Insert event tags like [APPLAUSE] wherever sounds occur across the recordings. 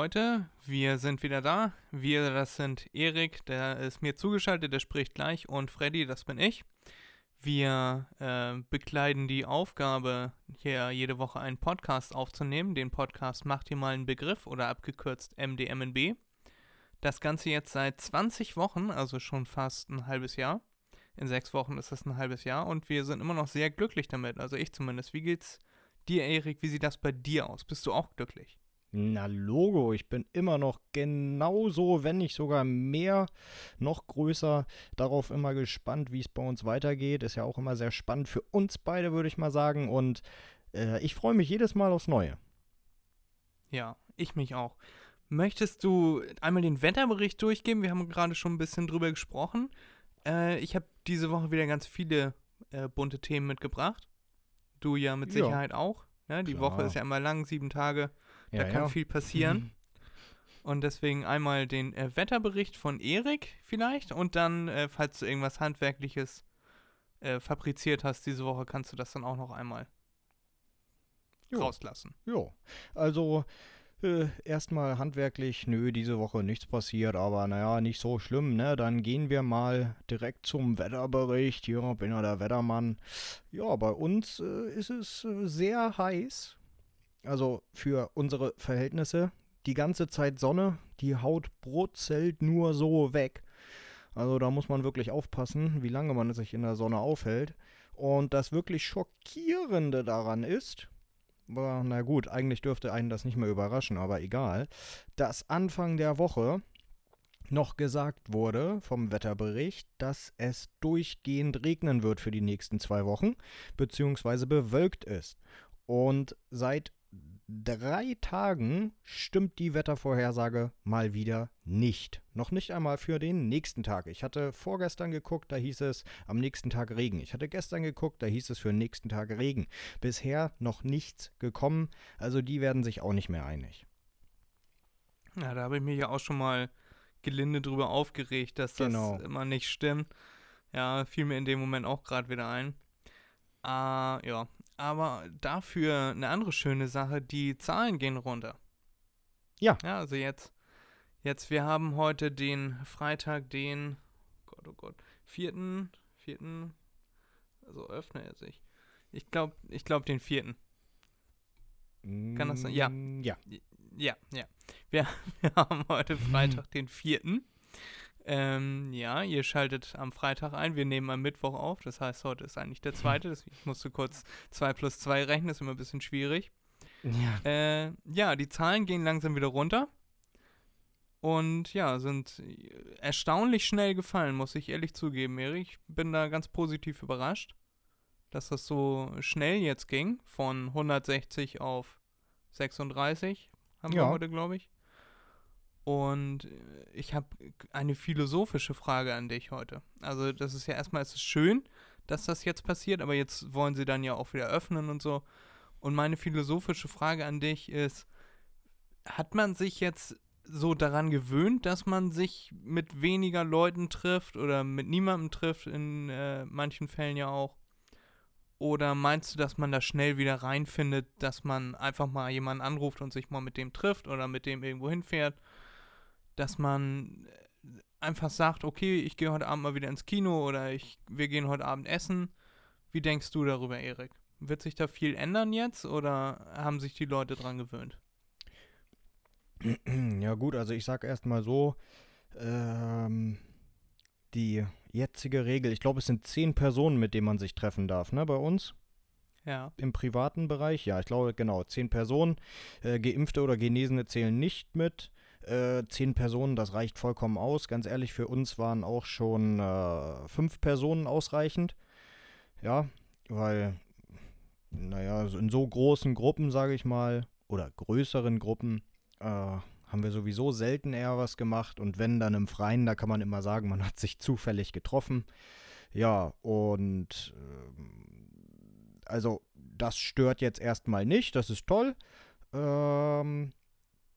Leute, wir sind wieder da. Wir, das sind Erik, der ist mir zugeschaltet, der spricht gleich, und Freddy, das bin ich. Wir äh, bekleiden die Aufgabe, hier jede Woche einen Podcast aufzunehmen. Den Podcast macht ihr mal einen Begriff oder abgekürzt MDMNB. Das Ganze jetzt seit 20 Wochen, also schon fast ein halbes Jahr. In sechs Wochen ist das ein halbes Jahr und wir sind immer noch sehr glücklich damit. Also ich zumindest. Wie geht's dir, Erik? Wie sieht das bei dir aus? Bist du auch glücklich? Na Logo, ich bin immer noch genauso, wenn nicht sogar mehr, noch größer, darauf immer gespannt, wie es bei uns weitergeht. Ist ja auch immer sehr spannend für uns beide, würde ich mal sagen. Und äh, ich freue mich jedes Mal aufs Neue. Ja, ich mich auch. Möchtest du einmal den Wetterbericht durchgeben? Wir haben gerade schon ein bisschen drüber gesprochen. Äh, ich habe diese Woche wieder ganz viele äh, bunte Themen mitgebracht. Du ja mit Ja. Sicherheit auch. Ne? Die Klar. Woche ist ja immer lang, sieben Tage. Da Ja, kann ja. viel passieren. Und deswegen einmal den äh, Wetterbericht von Erik vielleicht und dann, äh, falls du irgendwas Handwerkliches äh, fabriziert hast diese Woche, kannst du das dann auch noch einmal Jo. rauslassen. Jo, also äh, erstmal handwerklich, nö, diese Woche nichts passiert, aber naja, nicht so schlimm, ne? Dann gehen wir mal direkt zum Wetterbericht. Hier bin ja der Wettermann. Ja, bei uns äh, ist es äh, sehr heiß. Also für unsere Verhältnisse. Die ganze Zeit Sonne, die Haut brutzelt nur so weg. Also da muss man wirklich aufpassen, wie lange man sich in der Sonne aufhält. Und das wirklich Schockierende daran ist, na gut, eigentlich dürfte einen das nicht mehr überraschen, aber egal, dass Anfang der Woche noch gesagt wurde vom Wetterbericht, dass es durchgehend regnen wird für die nächsten zwei Wochen, beziehungsweise bewölkt ist. Und seit drei Tagen stimmt die Wettervorhersage mal wieder nicht. Noch nicht einmal für den nächsten Tag. Ich hatte vorgestern geguckt, da hieß es am nächsten Tag Regen. Ich hatte gestern geguckt, da hieß es für den nächsten Tag Regen. Bisher noch nichts gekommen, also die werden sich auch nicht mehr einig. Ja, da habe ich mich ja auch schon mal gelinde drüber aufgeregt, dass das Genau. immer nicht stimmt. Ja, fiel mir in dem Moment auch gerade wieder ein. Ah, ja. Aber dafür eine andere schöne Sache, die Zahlen gehen runter. Ja. Ja, also jetzt, jetzt, wir haben heute den Freitag, den, Gott, oh Gott, vierten, vierten, also öffne er sich. Ich glaube, ich glaube den vierten. Kann das sein? Ja. Mm, Ja. Ja, ja. Wir, [LAUGHS] wir haben heute Freitag, den 4. Ähm, ja, ihr schaltet am Freitag ein. Wir nehmen am Mittwoch auf. Das heißt, heute ist eigentlich der zweite. Deswegen musst du kurz 2 plus 2 rechnen. ist immer ein bisschen schwierig. Ja. Äh, ja, die Zahlen gehen langsam wieder runter. Und ja, sind erstaunlich schnell gefallen, muss ich ehrlich zugeben, Erik. Ich bin da ganz positiv überrascht, dass das so schnell jetzt ging. Von 160 auf 36 haben wir Ja. heute, glaube ich. Und ich habe eine philosophische Frage an dich heute. Also, das ist ja erstmal, es schön, dass das jetzt passiert, aber jetzt wollen sie dann ja auch wieder öffnen und so. Und meine philosophische Frage an dich ist, hat man sich jetzt so daran gewöhnt, dass man sich mit weniger Leuten trifft oder mit niemandem trifft, in äh, manchen Fällen ja auch? Oder meinst du, dass man da schnell wieder reinfindet, dass man einfach mal jemanden anruft und sich mal mit dem trifft oder mit dem irgendwo hinfährt? Dass man äh, einfach sagt, okay, ich gehe heute Abend mal wieder ins Kino oder ich, wir gehen heute Abend essen. Wie denkst du darüber, Erik? Wird sich da viel ändern jetzt oder haben sich die Leute dran gewöhnt? [CLEARS THROAT] Ja gut, also ich sag erstmal so, ähm, die jetzige Regel, ich glaube es sind zehn Personen, mit denen man sich treffen darf, ne, bei uns Ja. im privaten Bereich. Ja, ich glaube genau, zehn Personen, äh, Geimpfte oder Genesene zählen nicht mit. Äh, zehn Personen, das reicht vollkommen aus. Ganz ehrlich, für uns waren auch schon äh, fünf Personen ausreichend. Ja, weil, naja, in so großen Gruppen, sage ich mal, oder größeren Gruppen, äh, haben wir sowieso selten eher was gemacht. Und wenn dann im Freien, da kann man immer sagen, man hat sich zufällig getroffen. Ja, und ähm, also das stört jetzt erstmal nicht, das ist toll. Ähm,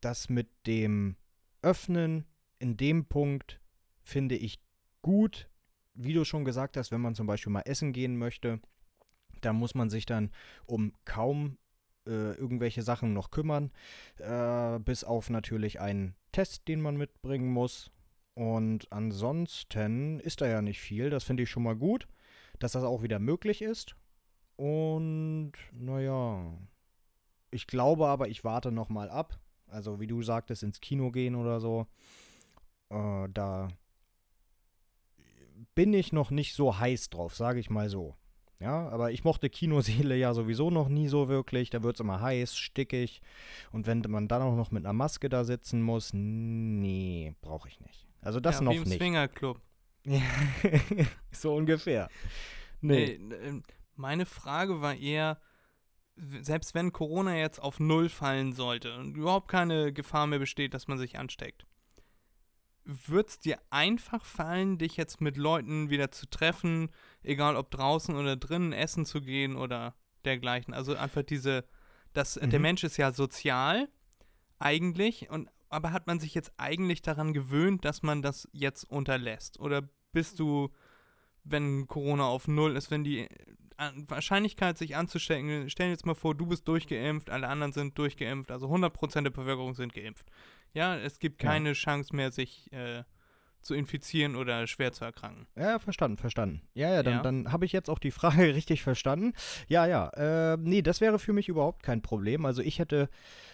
das mit dem Öffnen in dem Punkt finde ich gut. Wie du schon gesagt hast, wenn man zum Beispiel mal essen gehen möchte, da muss man sich dann um kaum äh, irgendwelche Sachen noch kümmern, äh, bis auf natürlich einen Test, den man mitbringen muss. Und ansonsten ist da ja nicht viel. Das finde ich schon mal gut, dass das auch wieder möglich ist. Und naja, ich glaube aber, ich warte noch mal ab. Also wie du sagtest, ins Kino gehen oder so. Äh, da bin ich noch nicht so heiß drauf, sage ich mal so. Ja, aber ich mochte Kinoseele ja sowieso noch nie so wirklich. Da wird es immer heiß, stickig. Und wenn man dann auch noch mit einer Maske da sitzen muss, nee, brauche ich nicht. Also das ja, noch wie im nicht. Swingerclub. [LAUGHS] so ungefähr. Nee. Nee, ähm, meine Frage war eher, selbst wenn Corona jetzt auf Null fallen sollte und überhaupt keine Gefahr mehr besteht, dass man sich ansteckt, wird es dir einfach fallen, dich jetzt mit Leuten wieder zu treffen, egal ob draußen oder drinnen essen zu gehen oder dergleichen? Also einfach diese, das, der Mhm. Mensch ist ja sozial eigentlich und aber hat man sich jetzt eigentlich daran gewöhnt, dass man das jetzt unterlässt? Oder bist du, wenn Corona auf Null ist, wenn die Wahrscheinlichkeit, sich anzustecken, stell dir jetzt mal vor, du bist durchgeimpft, alle anderen sind durchgeimpft, also 100% der Bevölkerung sind geimpft. Ja, es gibt Ja. keine Chance mehr, sich äh, zu infizieren oder schwer zu erkranken. Ja, verstanden, verstanden. Ja, ja, dann, Ja. dann habe ich jetzt auch die [LAUGHS] Frage richtig verstanden. Ja, ja. Äh, nee, das wäre für mich überhaupt kein Problem. Also ich hätte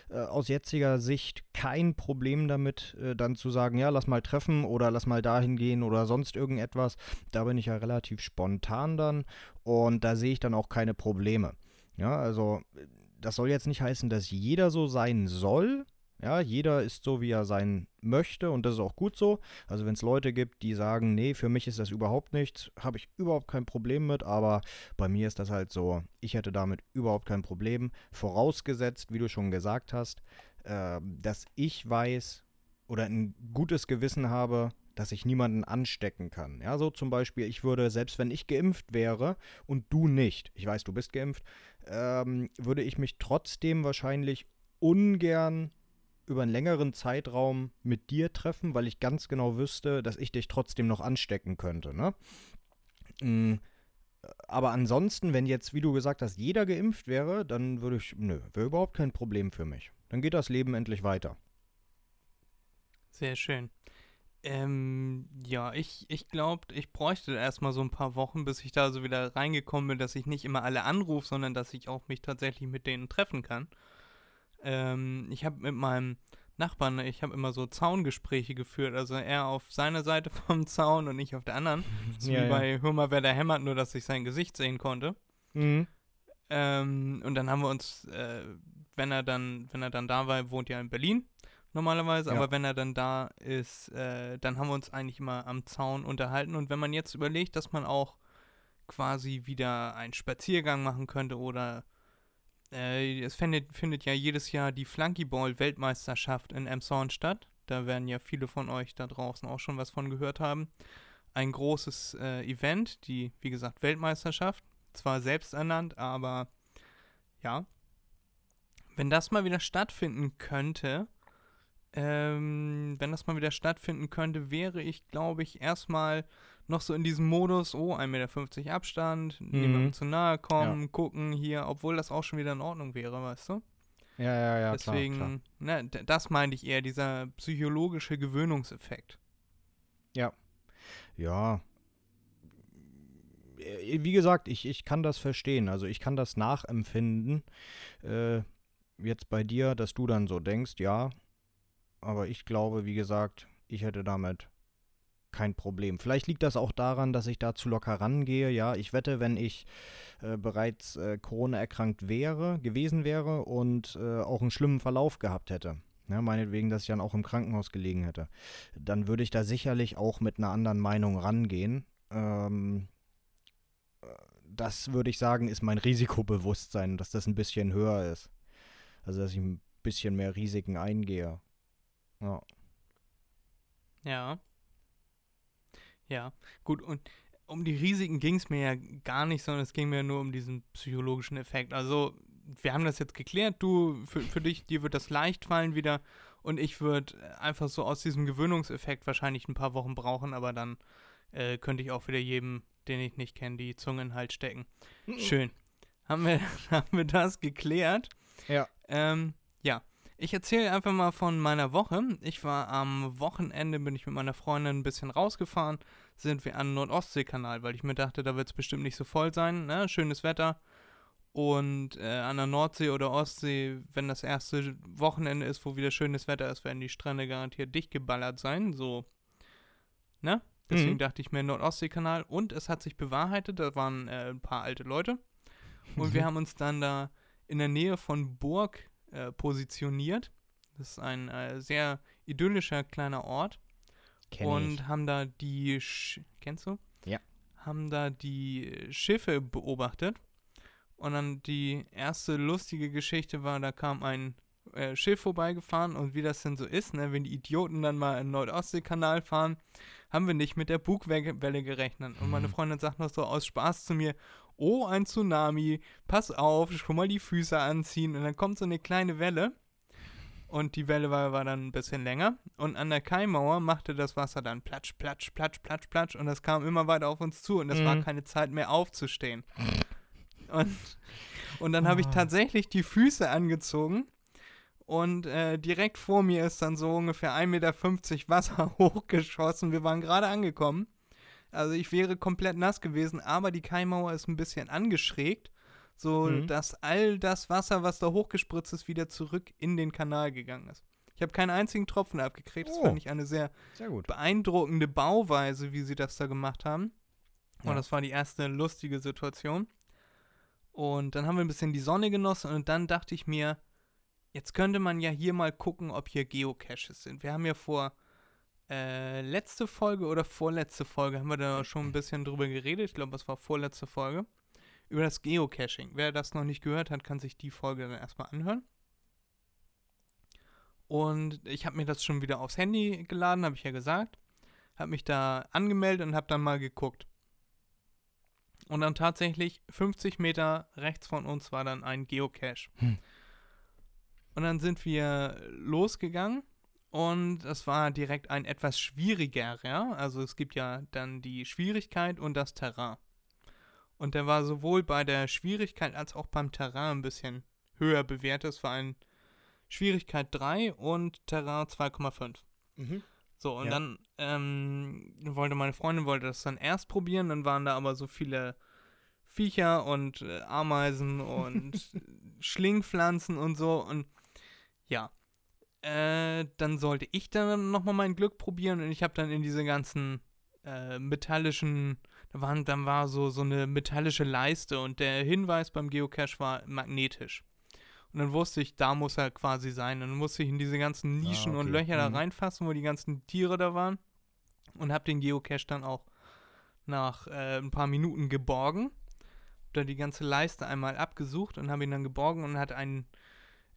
äh, aus jetziger Sicht kein Problem damit, äh, dann zu sagen, ja, lass mal treffen oder lass mal dahin gehen oder sonst irgendetwas. Da bin ich ja relativ spontan dann und da sehe ich dann auch keine Probleme. Ja, also äh, das soll jetzt nicht heißen, dass jeder so sein soll. Ja, jeder ist so, wie er sein möchte und das ist auch gut so. Also wenn es Leute gibt, die sagen, nee, für mich ist das überhaupt nichts, habe ich überhaupt kein Problem mit, aber bei mir ist das halt so, ich hätte damit überhaupt kein Problem. Vorausgesetzt, wie du schon gesagt hast, äh, dass ich weiß oder ein gutes Gewissen habe, dass ich niemanden anstecken kann. Ja, so zum Beispiel, ich würde, selbst wenn ich geimpft wäre und du nicht, ich weiß, du bist geimpft, ähm, würde ich mich trotzdem wahrscheinlich ungern über einen längeren Zeitraum mit dir treffen, weil ich ganz genau wüsste, dass ich dich trotzdem noch anstecken könnte, ne? Mm, Aber ansonsten, wenn jetzt, wie du gesagt hast, jeder geimpft wäre, dann würde ich, nö, wäre überhaupt kein Problem für mich. Dann geht das Leben endlich weiter. Sehr schön. Ähm, ja, ich, ich glaube, ich bräuchte erstmal so ein paar Wochen, bis ich da so wieder reingekommen bin, dass ich nicht immer alle anrufe, sondern dass ich auch mich tatsächlich mit denen treffen kann. Ähm, ich habe mit meinem Nachbarn, ich habe immer so Zaungespräche geführt, also er auf seiner Seite [LAUGHS] vom Zaun und ich auf der anderen. [LAUGHS] So Ja, wie ja. bei Hör mal, wer da hämmert, nur dass ich sein Gesicht sehen konnte. Mhm. Ähm, und dann haben wir uns, äh, wenn er dann, wenn er dann da war, wohnt ja in Berlin normalerweise, Ja. aber wenn er dann da ist, äh, dann haben wir uns eigentlich immer am Zaun unterhalten. Und wenn man jetzt überlegt, dass man auch quasi wieder einen Spaziergang machen könnte oder äh, es findet, findet ja jedes Jahr die Flunkyball-Weltmeisterschaft in Emshorn statt. Da werden ja viele von euch da draußen auch schon was von gehört haben. Ein großes äh, Event, die, wie gesagt, Weltmeisterschaft zwar selbst ernannt, aber ja. Wenn das mal wieder stattfinden könnte, ähm, wenn das mal wieder stattfinden könnte, wäre ich, glaube ich, erstmal noch so in diesem Modus, oh, 1,50 Meter Abstand, niemandem zu nahe kommen, gucken hier, obwohl das auch schon wieder in Ordnung wäre, weißt du? Ja, ja, ja, Deswegen, klar, klar. Ne, d- das meinte ich eher, dieser psychologische Gewöhnungseffekt. Ja. Äh, Wie gesagt, ich, ich kann das verstehen. Also ich kann das nachempfinden. Äh, jetzt bei dir, dass du dann so denkst, ja. Aber ich glaube, wie gesagt, ich hätte damit kein Problem. Vielleicht liegt das auch daran, dass ich da zu locker rangehe. Ja, ich wette, wenn ich äh, bereits äh, Corona erkrankt wäre, gewesen wäre und äh, auch einen schlimmen Verlauf gehabt hätte. Ja, meinetwegen, dass ich dann auch im Krankenhaus gelegen hätte dann würde ich da sicherlich auch mit einer anderen Meinung rangehen. Ähm, äh, das würde ich sagen, ist mein Risikobewusstsein, dass das ein bisschen höher ist. Also, dass ich ein bisschen mehr Risiken eingehe. Ja. Ja. Ja, gut, und um die Risiken ging es mir ja gar nicht, sondern es ging mir nur um diesen psychologischen Effekt. Also, wir haben das jetzt geklärt, du, für, für dich, dir wird das leicht fallen wieder und ich würde einfach so aus diesem Gewöhnungseffekt wahrscheinlich ein paar Wochen brauchen, aber dann äh, könnte ich auch wieder jedem, den ich nicht kenne, die Zunge in den Hals stecken. Schön. Haben wir, [LAUGHS] haben wir das geklärt? Ja. Ähm, ja. Ich erzähle einfach mal von meiner Woche. Ich war am Wochenende, bin ich mit meiner Freundin ein bisschen rausgefahren, sind wir an Nordostseekanal, weil ich mir dachte, da wird es bestimmt nicht so voll sein. Ne? Schönes Wetter. Und äh, an der Nordsee oder Ostsee, wenn das erste Wochenende ist, wo wieder schönes Wetter ist, werden die Strände garantiert dicht geballert sein. So, ne? Deswegen Mhm. dachte ich mir Nordostseekanal. Und es hat sich bewahrheitet, da waren äh, ein paar alte Leute. Und wir haben uns dann da in der Nähe von Burg äh, positioniert. Das ist ein äh, sehr idyllischer kleiner Ort. Kenn und ich. haben da die, Sch kennst du? Ja. Haben da die Schiffe beobachtet. Und dann die erste lustige Geschichte war, da kam ein äh, Schiff vorbeigefahren und wie das denn so ist, ne, wenn die Idioten dann mal im Nordostseekanal fahren, haben wir nicht mit der Bugwelle gerechnet. Und meine Hm. Freundin sagt noch so aus Spaß zu mir, oh, ein Tsunami, pass auf, schon mal die Füße anziehen. Und dann kommt so eine kleine Welle. Und die Welle war, war dann ein bisschen länger. Und an der Kaimauer machte das Wasser dann platsch, platsch, platsch, platsch, platsch. Und das kam immer weiter auf uns zu. Und es war Mhm. keine Zeit mehr aufzustehen. [LAUGHS] Und, und dann habe ich Ah. tatsächlich die Füße angezogen. Und äh, direkt vor mir ist dann so ungefähr 1,50 Meter Wasser [LAUGHS] hochgeschossen. Wir waren gerade angekommen. Also ich wäre komplett nass gewesen, aber die Kaimauer ist ein bisschen angeschrägt, so Mhm. dass all das Wasser, was da hochgespritzt ist, wieder zurück in den Kanal gegangen ist. Ich habe keinen einzigen Tropfen abgekriegt. Das Oh. fand ich eine sehr Sehr gut. beeindruckende Bauweise, wie sie das da gemacht haben. Und Ja. das war die erste lustige Situation. Und dann haben wir ein bisschen die Sonne genossen und dann dachte ich mir, jetzt könnte man ja hier mal gucken, ob hier Geocaches sind. Wir haben ja vor äh, letzte Folge oder vorletzte Folge haben wir da schon ein bisschen drüber geredet. Ich glaube, es war vorletzte Folge. Über das Geocaching. Wer das noch nicht gehört hat, kann sich die Folge dann erstmal anhören. Und ich habe mir das schon wieder aufs Handy geladen, habe ich ja gesagt. Habe mich da angemeldet und habe dann mal geguckt. Und dann tatsächlich 50 Meter rechts von uns war dann ein Geocache. Hm. Und dann sind wir losgegangen und es war direkt ein etwas schwierigerer. Also es gibt ja dann die Schwierigkeit und das Terrain. Und der war sowohl bei der Schwierigkeit als auch beim Terrain ein bisschen höher bewertet. Es war ein Schwierigkeit 3 und Terrain 2,5. Mhm. So, und Ja. dann ähm, wollte meine Freundin wollte das dann erst probieren, dann waren da aber so viele Viecher und äh, Ameisen und [LAUGHS] Schlingpflanzen und so und ja. Äh, dann sollte ich dann nochmal mein Glück probieren und ich habe dann in diese ganzen äh, metallischen, da waren, dann war so, so eine metallische Leiste und der Hinweis beim Geocache war magnetisch. Und dann wusste ich, da muss er quasi sein. Und dann musste ich in diese ganzen Nischen und okay. Löcher da Mhm. reinfassen, wo die ganzen Tiere da waren. Und habe den Geocache dann auch nach äh, ein paar Minuten geborgen. Hab da die ganze Leiste einmal abgesucht und habe ihn dann geborgen und hatte einen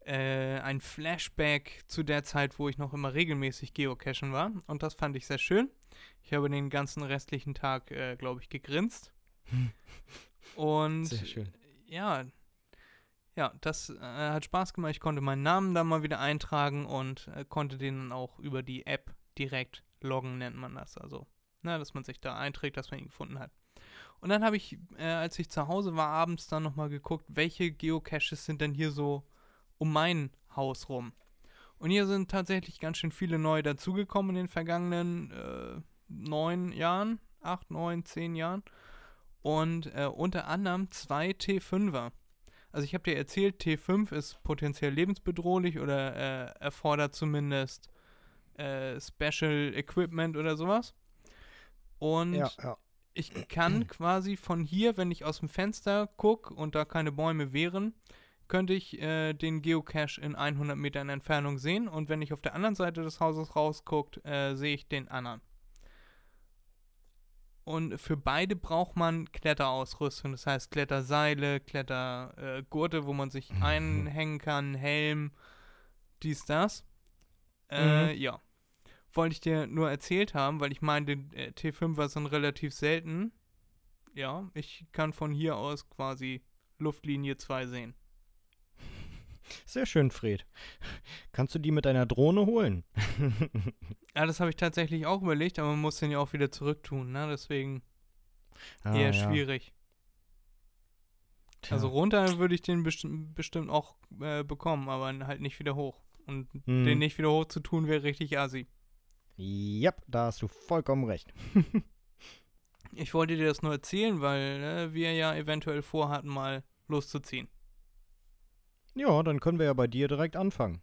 äh, ein Flashback zu der Zeit, wo ich noch immer regelmäßig geocachen war. Und das fand ich sehr schön. Ich habe den ganzen restlichen Tag, äh, glaube ich, gegrinst. [LAUGHS] Und Sehr schön. ja, ja, das äh, hat Spaß gemacht. Ich konnte meinen Namen da mal wieder eintragen und äh, konnte den dann auch über die App direkt loggen, nennt man das. Also, na, dass man sich da einträgt, dass man ihn gefunden hat. Und dann habe ich, äh, als ich zu Hause war, abends dann nochmal geguckt, welche Geocaches sind denn hier so um mein Haus rum. Und hier sind tatsächlich ganz schön viele neue dazugekommen in den vergangenen äh, neun Jahren, acht, neun, zehn Jahren. Und äh, unter anderem zwei T5er. Also ich habe dir erzählt, T5 ist potenziell lebensbedrohlich oder äh, erfordert zumindest äh, Special Equipment oder sowas. Und Ja, ja. ich kann quasi von hier, wenn ich aus dem Fenster gucke und da keine Bäume wären, könnte ich äh, den Geocache in 100 Metern Entfernung sehen und wenn ich auf der anderen Seite des Hauses rausguckt, äh, sehe ich den anderen. Und für beide braucht man Kletterausrüstung, das heißt Kletterseile, Klettergurte, wo man sich einhängen kann, Helm, dies, das. Äh, ja. Wollte ich dir nur erzählt haben, weil ich meine, äh, T5er sind relativ selten. Ja, ich kann von hier aus quasi Luftlinie 2 sehen. Sehr schön, Fred. Kannst du die mit deiner Drohne holen? [LAUGHS] Ja, das habe ich tatsächlich auch überlegt, aber man muss den ja auch wieder zurücktun, ne? Deswegen Ah, eher ja. schwierig. Tja. Also runter würde ich den besti bestimmt auch äh, bekommen, aber halt nicht wieder hoch. Und Hm. den nicht wieder hoch zu tun, wäre richtig assi. Ja, da hast du vollkommen recht. [LAUGHS] Ich wollte dir das nur erzählen, weil äh, wir ja eventuell vorhatten, mal loszuziehen. Ja, dann können wir ja bei dir direkt anfangen.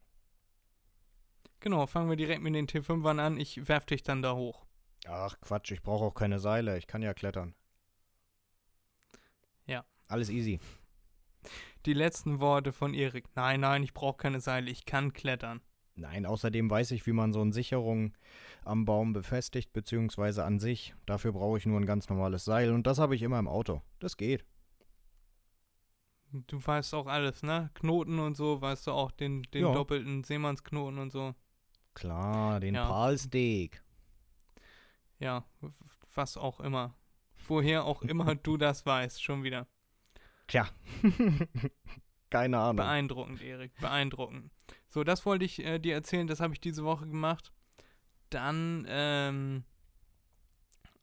Genau, fangen wir direkt mit den T5ern an. Ich werf dich dann da hoch. Ach Quatsch, ich brauche auch keine Seile. Ich kann ja klettern. Ja. Alles easy. Die letzten Worte von Erik. Nein, nein, ich brauche keine Seile, ich kann klettern. Nein, außerdem weiß ich, wie man so eine Sicherung am Baum befestigt, beziehungsweise an sich. Dafür brauche ich nur ein ganz normales Seil und das habe ich immer im Auto. Das geht. Du weißt auch alles, ne? Knoten und so, weißt du auch, den, den Ja. doppelten Seemannsknoten und so. Klar, den Ja. Palsteak. Ja, was auch immer. Woher auch immer [LAUGHS] du das weißt, schon wieder. Tja. [LAUGHS] Keine Ahnung. Beeindruckend, Erik, beeindruckend. So, das wollte ich äh, dir erzählen, das habe ich diese Woche gemacht. Dann, ähm,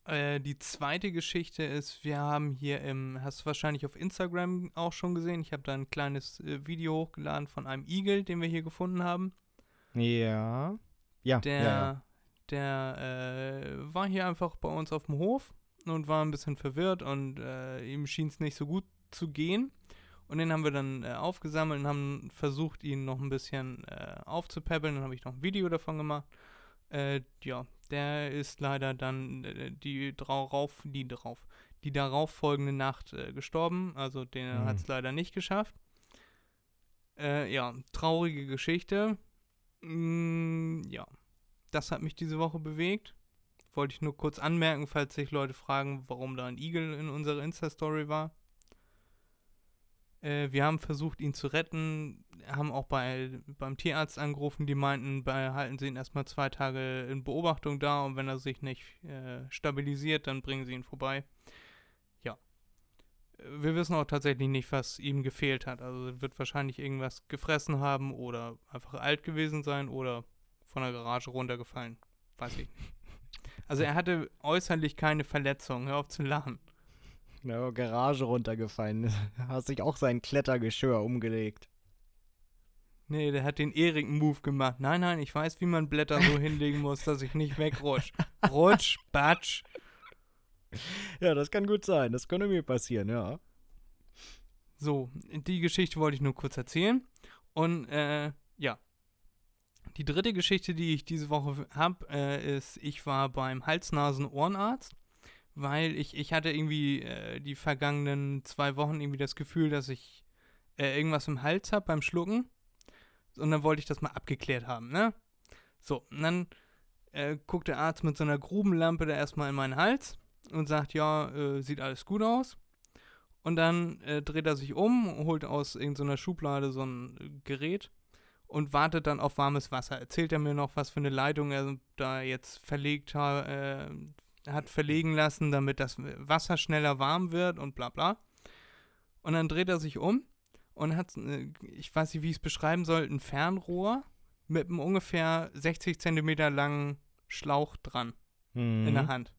äh, die zweite Geschichte ist, wir haben hier im, hast du wahrscheinlich auf Instagram auch schon gesehen, ich habe da ein kleines äh, Video hochgeladen von einem Igel, den wir hier gefunden haben. Ja. Ja, Der, ja, der äh, war hier einfach bei uns auf dem Hof und war ein bisschen verwirrt und äh, ihm schien es nicht so gut zu gehen. Und den haben wir dann äh, aufgesammelt und haben versucht, ihn noch ein bisschen aufzupäppeln. Dann habe ich noch ein Video davon gemacht. Äh, ja, der ist leider dann äh, die darauf, die drauf, die darauf folgende Nacht äh, gestorben. Also den Mhm. hat es leider nicht geschafft. Äh, ja, traurige Geschichte. Mm, ja, das hat mich diese Woche bewegt. Wollte ich nur kurz anmerken, falls sich Leute fragen, warum da ein Igel in unserer Insta-Story war. Äh, wir haben versucht, ihn zu retten, haben auch bei, beim Tierarzt angerufen, die meinten, behalten sie ihn erstmal zwei Tage in Beobachtung da und wenn er sich nicht äh, stabilisiert, dann bringen sie ihn vorbei. Ja. Äh, Wir wissen auch tatsächlich nicht, was ihm gefehlt hat. Also wird wahrscheinlich irgendwas gefressen haben oder einfach alt gewesen sein oder von der Garage runtergefallen. Weiß ich nicht. Also er hatte äußerlich keine Verletzung. Hör auf zu lachen. Ja, Garage runtergefallen. [LAUGHS] Hast sich auch sein Klettergeschirr umgelegt. Nee, der hat den Erik-Move gemacht. Nein, nein, ich weiß, wie man Blätter so hinlegen muss, dass ich nicht wegrutsche. Rutsch, batsch. Ja, das kann gut sein. Das könnte mir passieren, ja. So, die Geschichte wollte ich nur kurz erzählen. Und äh, ja. Die dritte Geschichte, die ich diese Woche habe, äh, ist, ich war beim Hals-Nasen-Ohrenarzt, weil ich, ich hatte irgendwie äh, die vergangenen zwei Wochen irgendwie das Gefühl, dass ich äh, irgendwas im Hals habe beim Schlucken. Und dann wollte ich das mal abgeklärt haben, ne? So, und dann äh, guckt der Arzt mit so einer Grubenlampe da erstmal in meinen Hals und sagt, ja, äh, sieht alles gut aus. Und dann äh, dreht er sich um, holt aus irgendeiner Schublade so ein Gerät und wartet dann auf warmes Wasser. Erzählt er mir noch, was für eine Leitung er da jetzt verlegt ha äh, hat verlegen lassen, damit das Wasser schneller warm wird und bla bla. Und dann dreht er sich um und hat, äh, ich weiß nicht, wie ich es beschreiben soll, ein Fernrohr mit einem ungefähr 60 Zentimeter langen Schlauch dran Mhm. in der Hand.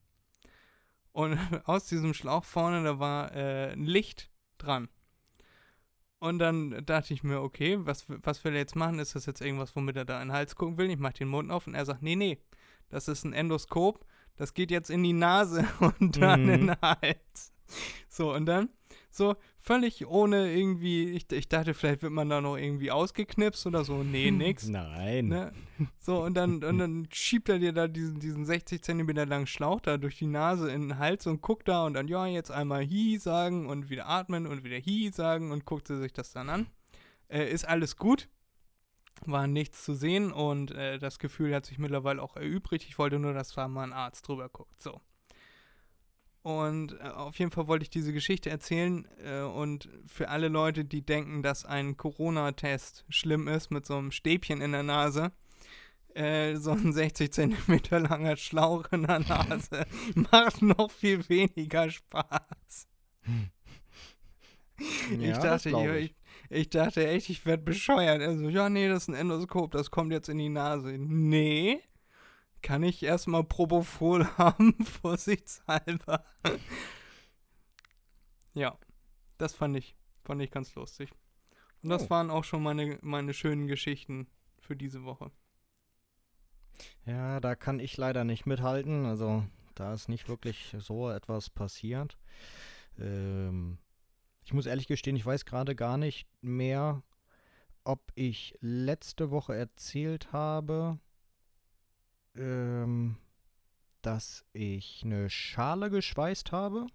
Und [LAUGHS] aus diesem Schlauch vorne, da war äh, ein Licht dran. Und dann dachte ich mir, okay, was, was will er jetzt machen? Ist das jetzt irgendwas, womit er da in den Hals gucken will? Ich mache den Mund auf und er sagt, nee, nee, das ist ein Endoskop, das geht jetzt in die Nase [LAUGHS] und dann Mhm. in den Hals. So, und dann, so völlig ohne irgendwie, ich, ich dachte, vielleicht wird man da noch irgendwie ausgeknipst oder so. Nee, [LAUGHS] nix. Nein. Ne? So, und dann, und dann schiebt er dir da diesen, diesen 60 Zentimeter langen Schlauch da durch die Nase in den Hals und guckt da und dann, ja, jetzt einmal Hi sagen und wieder atmen und wieder Hi sagen und guckt sich das dann an. Äh, ist alles gut. War nichts zu sehen und äh, das Gefühl hat sich mittlerweile auch erübrigt. Ich wollte nur, dass da mal ein Arzt drüber guckt. So. Und äh, auf jeden Fall wollte ich diese Geschichte erzählen äh, und für alle Leute, die denken, dass ein Corona-Test schlimm ist mit so einem Stäbchen in der Nase, äh, so ein 60 Zentimeter langer Schlauch in der Nase [LAUGHS] macht noch viel weniger Spaß. ich, Ja, das dachte, ja, ich, ich dachte echt, ich werde bescheuert. Also, ja, nee, das ist ein Endoskop, das kommt jetzt in die Nase. Nee, kann ich erstmal Propofol [LAUGHS] haben, vorsichtshalber. ja, das fand ich, fand ich ganz lustig. Und das Oh. waren auch schon meine, meine schönen Geschichten für diese Woche. Ja, da kann ich leider nicht mithalten. Also da ist nicht wirklich so etwas passiert. Ähm, ich muss ehrlich gestehen, ich weiß gerade gar nicht mehr, ob ich letzte Woche erzählt habe, ähm, dass ich eine Schale geschweißt habe.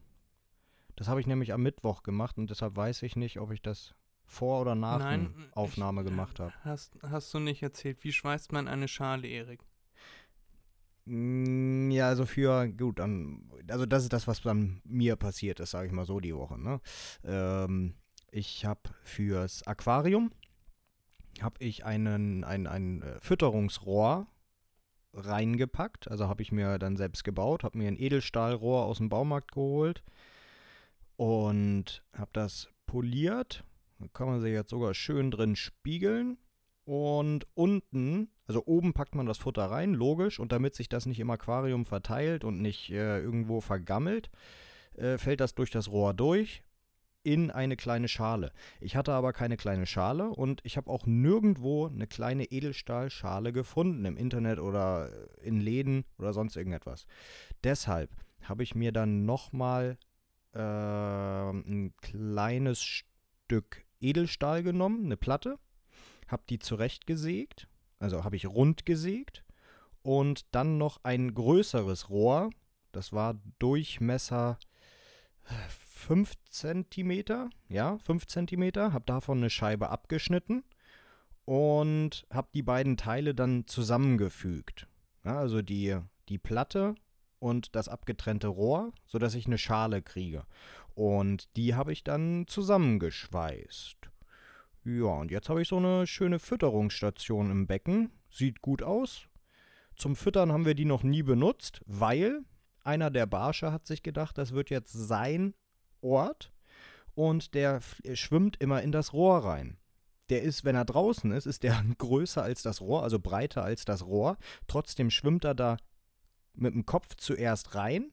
Das habe ich nämlich am Mittwoch gemacht und deshalb weiß ich nicht, ob ich das vor oder nach Nein, der Aufnahme ich- gemacht habe. Hast, hast du nicht erzählt, wie schweißt man eine Schale, Erik? Mm, Ja, also für, gut, dann, also das ist das, was dann mir passiert ist, sage ich mal so, die Woche. Ne? Ähm, ich habe fürs Aquarium, habe ich einen, ein, ein äh, Fütterungsrohr reingepackt, also habe ich mir dann selbst gebaut, habe mir ein Edelstahlrohr aus dem Baumarkt geholt und habe das poliert. Da kann man sich jetzt sogar schön drin spiegeln. Und unten, also oben packt man das Futter rein, logisch. Und damit sich das nicht im Aquarium verteilt und nicht äh, irgendwo vergammelt, äh, fällt das durch das Rohr durch in eine kleine Schale. Ich hatte aber keine kleine Schale und ich habe auch nirgendwo eine kleine Edelstahlschale gefunden im Internet oder in Läden oder sonst irgendetwas. Deshalb habe ich mir dann nochmal äh, ein kleines Stück Edelstahl genommen, eine Platte, habe die zurechtgesägt, also habe ich rund gesägt und dann noch ein größeres Rohr, das war Durchmesser 5 cm, ja, 5 cm, habe davon eine Scheibe abgeschnitten und habe die beiden Teile dann zusammengefügt. Ja, also die, die Platte und das abgetrennte Rohr, sodass ich eine Schale kriege. Und die habe ich dann zusammengeschweißt. Ja, und jetzt habe ich so eine schöne Fütterungsstation im Becken. Sieht gut aus. Zum Füttern haben wir die noch nie benutzt, weil einer der Barsche hat sich gedacht, das wird jetzt sein Ort und der f- schwimmt immer in das Rohr rein. Der ist, wenn er draußen ist, ist der [LAUGHS] größer als das Rohr, also breiter als das Rohr. Trotzdem schwimmt er da mit dem Kopf zuerst rein,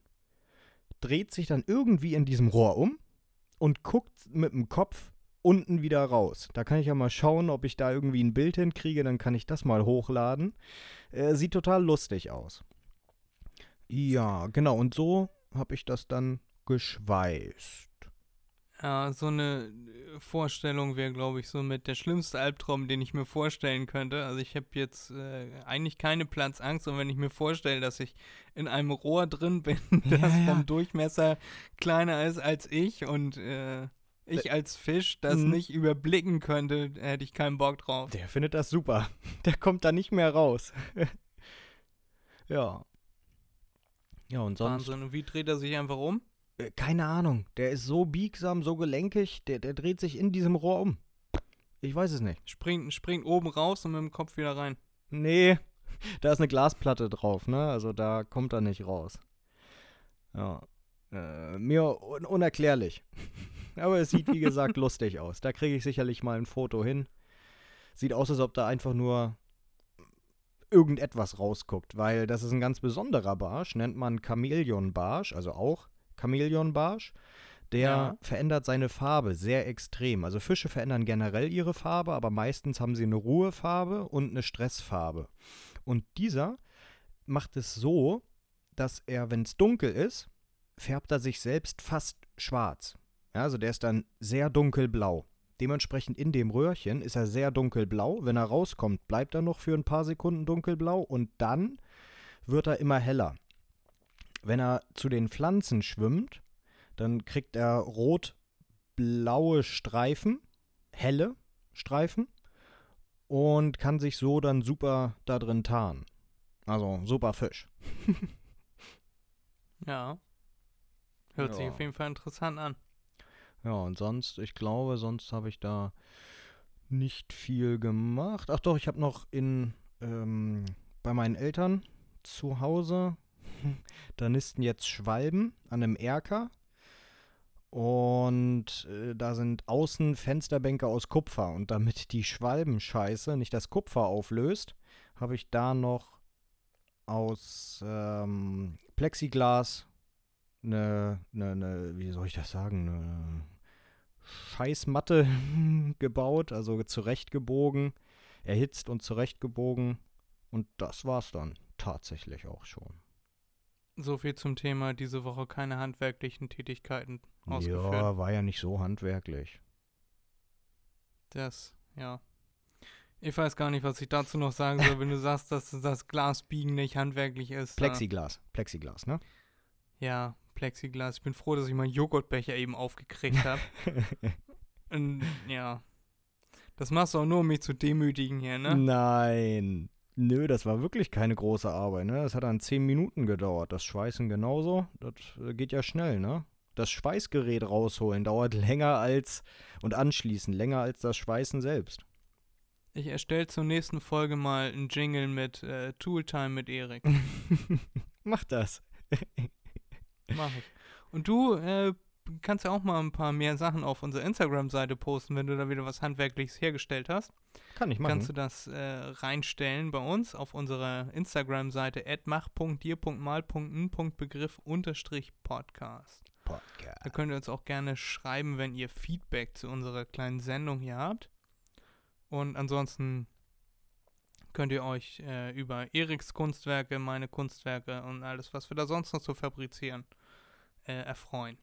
dreht sich dann irgendwie in diesem Rohr um und guckt mit dem Kopf unten wieder raus. Da kann ich ja mal schauen, ob ich da irgendwie ein Bild hinkriege, dann kann ich das mal hochladen. Äh, sieht total lustig aus. Ja, genau, und so habe ich das dann geschweißt. Ja, so eine äh, Vorstellung wäre, glaube ich, so mit der schlimmste Albtraum, den ich mir vorstellen könnte. Also ich habe jetzt äh, eigentlich keine Platzangst und wenn ich mir vorstelle, dass ich in einem Rohr drin bin, [LAUGHS] das Ja, ja. vom Durchmesser kleiner ist als ich und äh, ich als Fisch das Mhm. nicht überblicken könnte, hätte ich keinen Bock drauf. Der findet das super. [LAUGHS] Der kommt da nicht mehr raus. [LAUGHS] ja. Ja, und sonst. Wahnsinn. Und wie dreht er sich einfach um? Äh, keine Ahnung. Der ist so biegsam, so gelenkig, der, der dreht sich in diesem Rohr um. Ich weiß es nicht. Springt, springt oben raus und mit dem Kopf wieder rein. Nee, [LAUGHS] da ist eine Glasplatte drauf, ne? Also da kommt er nicht raus. Ja. Äh, mir un unerklärlich. Aber es sieht, wie gesagt, [LAUGHS] lustig aus. Da kriege ich sicherlich mal ein Foto hin. Sieht aus, als ob da einfach nur irgendetwas rausguckt, weil das ist ein ganz besonderer Barsch, nennt man Chamäleon-Barsch, also auch Chamäleon-Barsch. Der Ja. verändert seine Farbe sehr extrem. Also Fische verändern generell ihre Farbe, aber meistens haben sie eine Ruhefarbe und eine Stressfarbe. Und dieser macht es so, dass er, wenn es dunkel ist, färbt er sich selbst fast schwarz. Ja, also der ist dann sehr dunkelblau. Dementsprechend in dem Röhrchen ist er sehr dunkelblau. Wenn er rauskommt, bleibt er noch für ein paar Sekunden dunkelblau und dann wird er immer heller. Wenn er zu den Pflanzen schwimmt, dann kriegt er rot-blaue Streifen, helle Streifen und kann sich so dann super da drin tarnen. Also super Fisch. [LAUGHS] Ja. Hört sich Ja. auf jeden Fall interessant an. Ja, und sonst, ich glaube, sonst habe ich da nicht viel gemacht. Ach doch, ich habe noch in ähm, bei meinen Eltern zu Hause. [LAUGHS] Da nisten jetzt Schwalben an einem Erker. Und äh, da sind außen Fensterbänke aus Kupfer. Und damit die Schwalbenscheiße nicht das Kupfer auflöst, habe ich da noch aus ähm, Plexiglas eine, eine, eine, wie soll ich das sagen, eine Scheißmatte [LAUGHS] gebaut, also zurechtgebogen, erhitzt und zurechtgebogen. Und das war's dann tatsächlich auch schon. So viel zum Thema diese Woche keine handwerklichen Tätigkeiten ausgeführt. Ja, war ja nicht so handwerklich. Das, ja. Ich weiß gar nicht, was ich dazu noch sagen soll, wenn du sagst, dass das Glasbiegen nicht handwerklich ist. Plexiglas, Plexiglas, ne? Ja, Plexiglas. Ich bin froh, dass ich meinen Joghurtbecher eben aufgekriegt habe. [LAUGHS] Und ja. Das machst du auch nur, um mich zu demütigen hier, ne? Nein. Nö, das war wirklich keine große Arbeit, ne? Das hat dann zehn Minuten gedauert. Das Schweißen genauso. Das äh, geht ja schnell, ne? Das Schweißgerät rausholen dauert [LAUGHS] länger als und anschließen länger als das Schweißen selbst. Ich erstelle zur nächsten Folge mal einen Jingle mit äh, Tooltime mit Erik. [LAUGHS] Mach das. Mach ich. Und du äh, kannst ja auch mal ein paar mehr Sachen auf unserer Instagram-Seite posten, wenn du da wieder was Handwerkliches hergestellt hast. Kann ich machen. Kannst du das äh, reinstellen bei uns auf unserer Instagram-Seite mach.dir.mal.n.begriff-podcast. Podcast. Da könnt ihr uns auch gerne schreiben, wenn ihr Feedback zu unserer kleinen Sendung hier habt. Und ansonsten könnt ihr euch äh, über Eriks Kunstwerke, meine Kunstwerke und alles, was wir da sonst noch so fabrizieren, äh, erfreuen.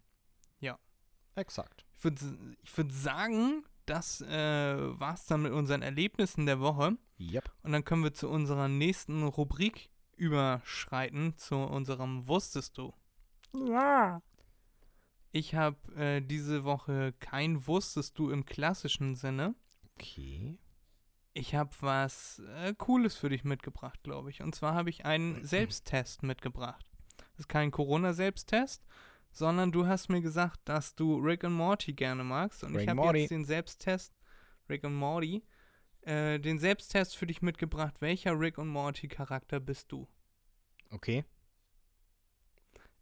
Exakt. Ich würde ich würd sagen, das äh, war's dann mit unseren Erlebnissen der Woche. Yep. Und dann können wir zu unserer nächsten Rubrik überschreiten, zu unserem Wusstest du. Ja. Ich habe äh, diese Woche kein Wusstest du im klassischen Sinne. Okay. Ich habe was äh, Cooles für dich mitgebracht, glaube ich. Und zwar habe ich einen Selbsttest mitgebracht. Das ist kein Corona-Selbsttest, sondern du hast mir gesagt, dass du Rick und Morty gerne magst. Und ich Rick and habe jetzt den Selbsttest, Rick und Morty, äh, den Selbsttest für dich mitgebracht. Welcher Rick und Morty-Charakter bist du? Okay.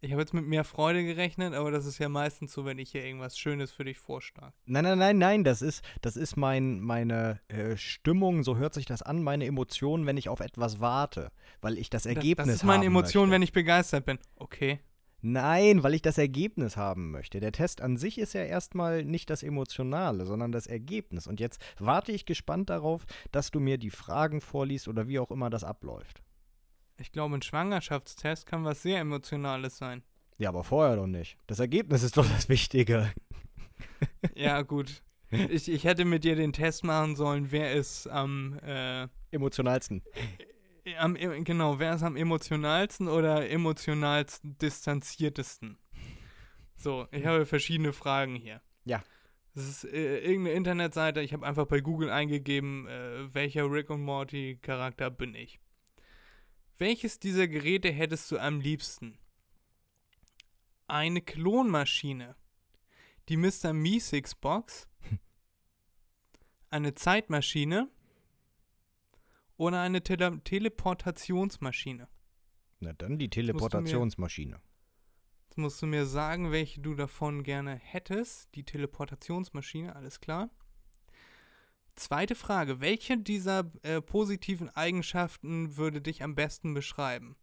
Ich habe jetzt mit mehr Freude gerechnet, aber das ist ja meistens so, wenn ich hier irgendwas Schönes für dich vorschlage. Nein, nein, nein, nein, das ist, das ist mein, meine äh, Stimmung, so hört sich das an, meine Emotionen, wenn ich auf etwas warte, weil ich das Ergebnis Das ist meine Emotion, wenn ich begeistert bin. Okay. Nein, weil ich das Ergebnis haben möchte. Der Test an sich ist ja erstmal nicht das Emotionale, sondern das Ergebnis. Und jetzt warte ich gespannt darauf, dass du mir die Fragen vorliest oder wie auch immer das abläuft. Ich glaube, ein Schwangerschaftstest kann was sehr Emotionales sein. Ja, aber vorher doch nicht. Das Ergebnis ist doch das Wichtige. [LAUGHS] Ja, gut. Ich, ich hätte mit dir den Test machen sollen, wer ist am, äh, Emotionalsten. am e- genau, wer ist am emotionalsten oder emotionalsten distanziertesten? So, ich habe verschiedene Fragen hier. Ja. Das ist äh, irgendeine Internetseite, ich habe einfach bei Google eingegeben, äh, welcher Rick und Morty Charakter bin ich. Welches dieser Geräte hättest du am liebsten? Eine Klonmaschine, die Mr. Meeseeks Box, eine Zeitmaschine oder eine Tele Teleportationsmaschine. Na dann die Teleportationsmaschine. Jetzt musst du mir sagen, welche du davon gerne hättest. Die Teleportationsmaschine, alles klar. Zweite Frage. Welche dieser äh, positiven Eigenschaften würde dich am besten beschreiben?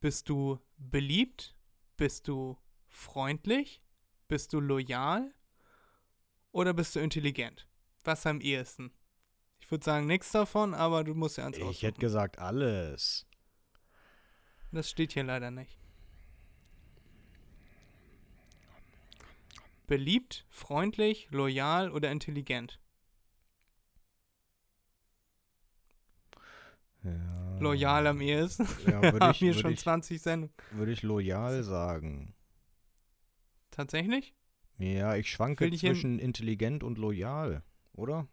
Bist du beliebt? Bist du freundlich? Bist du loyal? Oder bist du intelligent? Was am ehesten? Ich würde sagen, nichts davon, aber du musst ja ans Ich hätte gesagt alles. Das steht hier leider nicht. Beliebt, freundlich, loyal oder intelligent? Ja. Loyal am ehesten. Ja, [LAUGHS] würde ich, hier würd schon ich, 20 Sendungen. würd ich loyal sagen. Tatsächlich? Ja, ich schwanke ich zwischen intelligent und loyal, oder?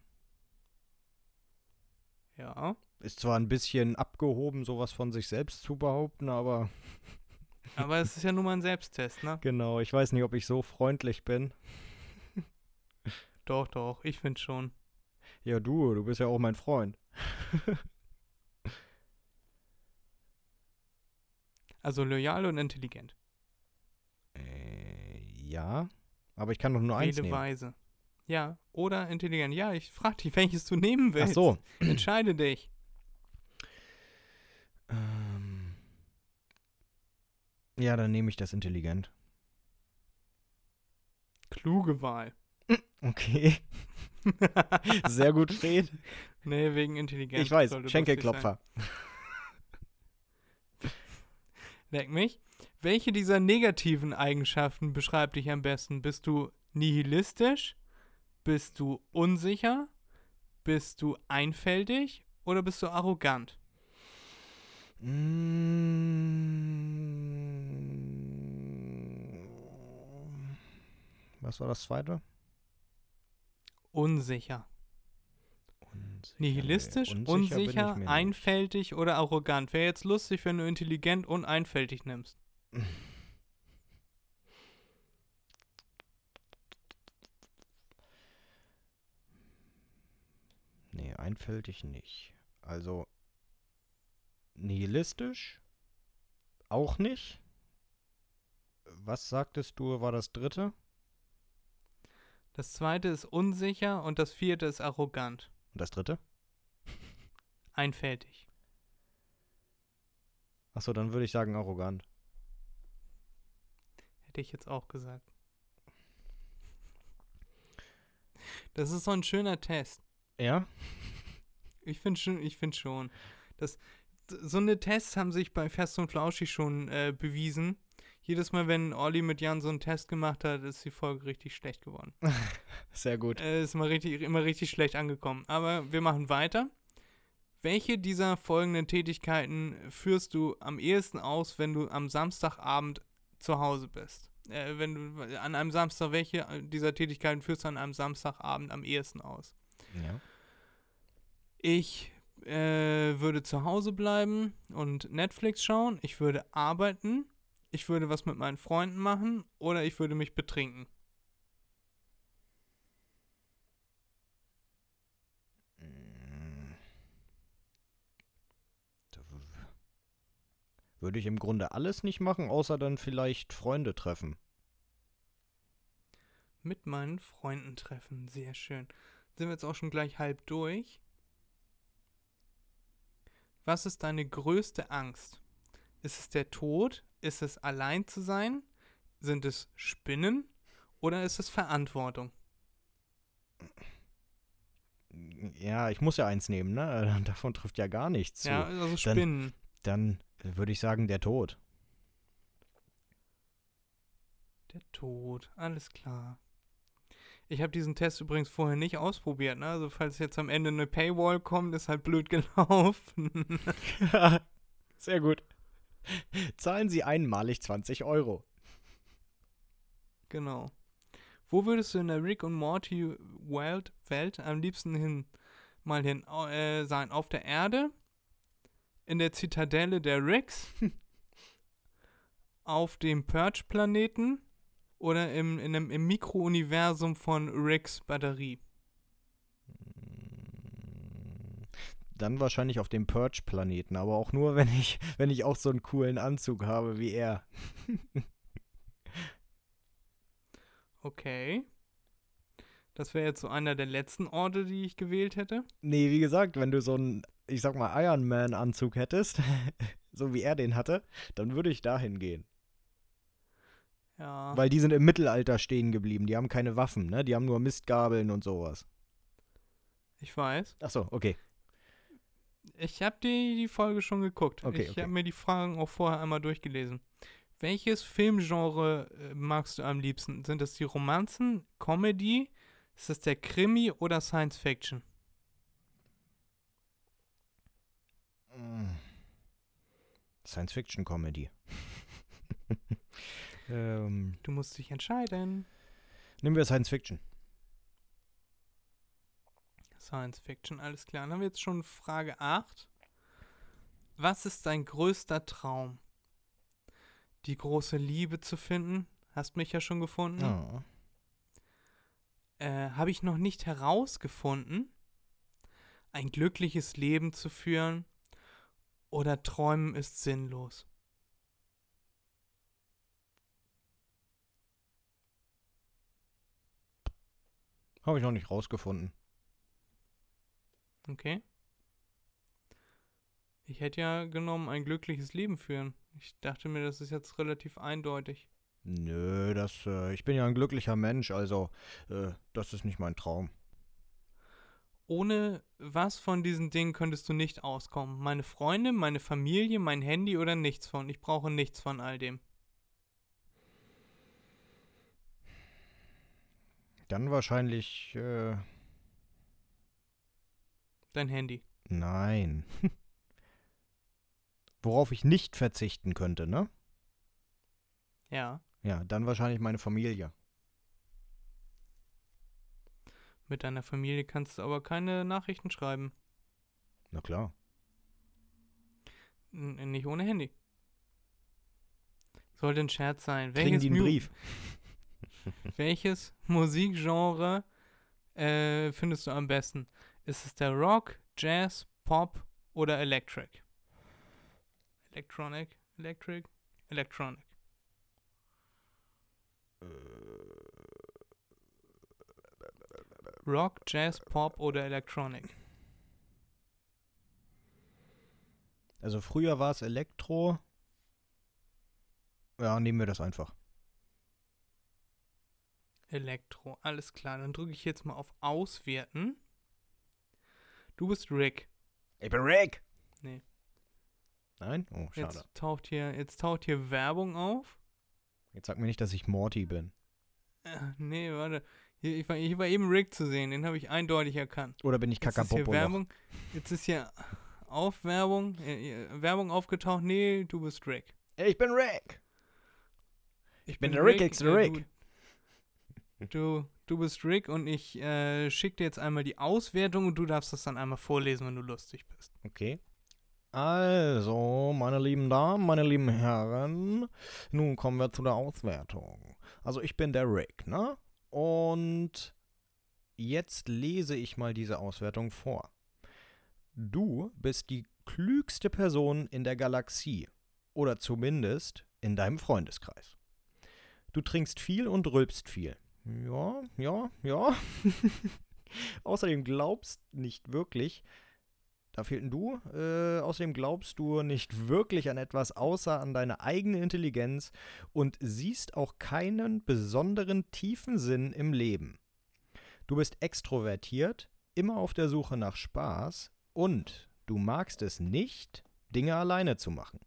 Ja. Ist zwar ein bisschen abgehoben, sowas von sich selbst zu behaupten, aber [LAUGHS] Aber es ist ja nur mal ein Selbsttest, ne? genau, ich weiß nicht, ob ich so freundlich bin. Doch, doch, ich finde schon. Ja, du, du bist ja auch mein Freund. [LAUGHS] Also loyal und intelligent. Äh, ja. Aber ich kann doch nur eins Wähle nehmen. weise. Ja, oder intelligent. Ja, ich frag dich, welches du nehmen Ach willst. so. Entscheide dich. Ähm. Ja, dann nehme ich das intelligent. Kluge Wahl. Okay. [LAUGHS] Sehr gut, Fred. nee, wegen intelligent. Ich weiß, Schenkelklopfer. Leck mich. Welche dieser negativen Eigenschaften beschreibt dich am besten? Bist du nihilistisch? Bist du unsicher? Bist du einfältig? Oder bist du arrogant? Mm. Was war das zweite? Unsicher. Unsicher, Nihilistisch, nee, unsicher, nicht. einfältig oder arrogant. Wäre jetzt lustig, wenn du intelligent und einfältig nimmst. [LAUGHS] Nee, einfältig nicht. Also nihilistisch auch nicht. Was sagtest du, war das dritte? Das zweite ist unsicher und das vierte ist arrogant. Und das dritte? Einfältig. Achso, dann würde ich sagen arrogant. Hätte ich jetzt auch gesagt. Das ist so ein schöner Test. Ja? [LAUGHS] Ich finde schon, ich finde schon. Das, so eine Tests haben sich bei Fest und Flauschig schon äh, bewiesen. Jedes Mal, wenn Olli mit Jan so einen Test gemacht hat, ist die Folge richtig schlecht geworden. [LAUGHS] Sehr gut. Äh, ist immer richtig, immer richtig schlecht angekommen. Aber wir machen weiter. Welche dieser folgenden Tätigkeiten führst du am ehesten aus, wenn du am Samstagabend zu Hause bist? Äh, wenn du an einem Samstag, welche dieser Tätigkeiten führst du an einem Samstagabend am ehesten aus? Ja. Ich äh, würde zu Hause bleiben und Netflix schauen. Ich würde arbeiten. Ich würde was mit meinen Freunden machen. Oder ich würde mich betrinken. Würde ich im Grunde alles nicht machen, außer dann vielleicht Freunde treffen. Mit meinen Freunden treffen. Sehr schön. Sind wir jetzt auch schon gleich halb durch. Was ist deine größte Angst? Ist es der Tod? Ist es allein zu sein? Sind es Spinnen? Oder ist es Verantwortung? Ja, ich muss ja eins nehmen, ne? [LAUGHS] Davon trifft ja gar nichts. Ja, also Spinnen. Dann würde ich sagen, der Tod. Der Tod, alles klar. Ich habe diesen Test übrigens vorher nicht ausprobiert, ne? Also falls jetzt am Ende eine Paywall kommt, ist halt blöd [LAUGHS] gelaufen. [LAUGHS] Sehr gut. Zahlen Sie einmalig 20 Euro. genau. Wo würdest du in der Rick und Morty Welt, Welt am liebsten hin mal hin äh, sein? Auf der Erde? In der Zitadelle der Ricks? [LAUGHS] auf dem Purge-Planeten? Oder im, in einem, im Mikrouniversum von Ricks Batterie? Dann wahrscheinlich auf dem Purge-Planeten, aber auch nur, [LAUGHS] wenn ich, wenn ich auch so einen coolen Anzug habe wie er. Okay. Das wäre jetzt so einer der letzten Orte, die ich gewählt hätte. Nee, wie gesagt, wenn du so einen, ich sag mal, Iron Man-Anzug hättest, [LAUGHS] so wie er den hatte, dann würde ich dahin gehen. Ja. Weil die sind im Mittelalter stehen geblieben. Die haben keine Waffen, ne? Die haben nur Mistgabeln und sowas. ich weiß. Achso, okay. Ich habe die, die Folge schon geguckt. Okay, ich okay. habe mir die Fragen auch vorher einmal durchgelesen. Welches Filmgenre äh, magst du am liebsten? Sind das die Romanzen, Comedy, ist das der Krimi oder Science Fiction? Mm. Science-Fiction-Comedy. [LAUGHS] ähm, Du musst dich entscheiden. nehmen wir Science-Fiction. Science Fiction, alles klar. Dann haben wir jetzt schon Frage 8. Was ist dein größter Traum? Die große Liebe zu finden. Hast mich ja schon gefunden. Oh. Äh, Habe ich noch nicht herausgefunden. Ein glückliches Leben zu führen oder träumen ist sinnlos. Habe ich noch nicht rausgefunden. Okay. Ich hätte ja genommen, ein glückliches Leben führen. Ich dachte mir, das ist jetzt relativ eindeutig. Nö, das, äh, ich bin ja ein glücklicher Mensch, also äh, das ist nicht mein Traum. Ohne was von diesen Dingen könntest du nicht auskommen? Meine Freunde, meine Familie, mein Handy oder nichts von? Ich brauche nichts von all dem. Dann wahrscheinlich, äh, Dein Handy. nein. [LAUGHS] Worauf ich nicht verzichten könnte, ne? Ja. Ja, dann wahrscheinlich meine Familie. Mit deiner Familie kannst du aber keine Nachrichten schreiben. Na klar. N nicht ohne Handy. Sollte ein Scherz sein. Kriegen Welches, die einen Mu- Brief? [LAUGHS] welches Musikgenre äh, findest du am besten? Ist es der Rock, Jazz, Pop oder Electric? Electronic? Electric? Electronic. Rock, Jazz, Pop oder Electronic? Also früher war es Elektro. Ja, nehmen wir das einfach. Elektro, alles klar. Dann drücke ich jetzt mal auf Auswerten. Du bist Rick. Ich bin Rick! Nee. Nein? Oh, schade. Jetzt taucht hier, jetzt taucht hier Werbung auf. Jetzt sag mir nicht, dass ich Morty bin. Äh, nee, warte. Hier, ich war, hier war eben Rick zu sehen, den habe ich eindeutig erkannt. Oder bin ich Jetzt ist hier Kakapopo? Werbung. Jetzt ist hier auf Werbung, äh, äh, Werbung aufgetaucht. Nee, du bist Rick. Ich bin Rick! Ich bin der Rickigste Rick. Du, du, du bist Rick und ich äh, schicke dir jetzt einmal die Auswertung und du darfst das dann einmal vorlesen, wenn du lustig bist. Okay. Also, meine lieben Damen, meine lieben Herren, nun kommen wir zu der Auswertung. Also, ich bin der Rick, ne? Und jetzt lese ich mal diese Auswertung vor. Du bist die klügste Person in der Galaxie. Oder zumindest in deinem Freundeskreis. Du trinkst viel und rülpst viel. Ja, ja, ja. [LAUGHS] Außerdem glaubst nicht wirklich, da fehlt ein Du. Äh, außerdem glaubst du nicht wirklich an etwas außer an deine eigene Intelligenz und siehst auch keinen besonderen tiefen Sinn im Leben. Du bist extrovertiert, immer auf der Suche nach Spaß und du magst es nicht, Dinge alleine zu machen.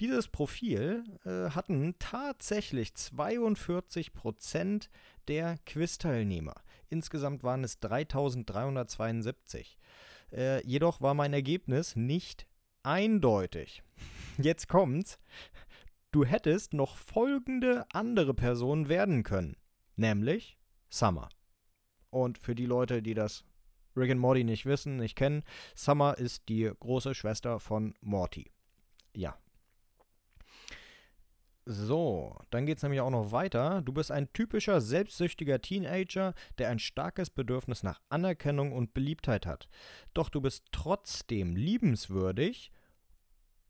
Dieses Profil äh, hatten tatsächlich 42% der Quiz-Teilnehmer. Insgesamt waren es 3372. Äh, jedoch war mein Ergebnis nicht eindeutig. [LAUGHS] Jetzt kommt's. Du hättest noch folgende andere Personen werden können. Nämlich Summer. Und für die Leute, die das Rick und Morty nicht wissen, nicht kennen, Summer ist die große Schwester von Morty. Ja. So, dann geht's nämlich auch noch weiter. Du bist ein typischer selbstsüchtiger Teenager, der ein starkes Bedürfnis nach Anerkennung und Beliebtheit hat. Doch du bist trotzdem liebenswürdig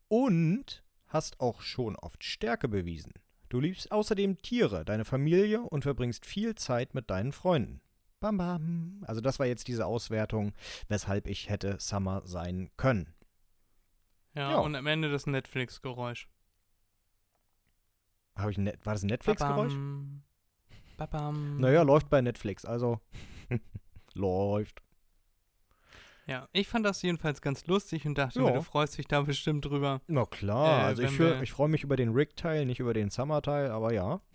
und hast auch schon oft Stärke bewiesen. Du liebst außerdem Tiere, deine Familie und verbringst viel Zeit mit deinen Freunden. Bam bam. Also das war jetzt diese Auswertung, weshalb ich hätte Summer sein können. Ja, Ja. und am Ende das Netflix-Geräusch. Habe ich Net war das ein Netflix-Geräusch? Naja, läuft bei Netflix, also [LAUGHS] läuft. Ja, ich fand das jedenfalls ganz lustig und dachte Ja. mir, du freust dich da bestimmt drüber. Na klar, Äh, also ich, ich freue mich über den Rick-Teil, nicht über den Summer-Teil, aber ja. [LAUGHS]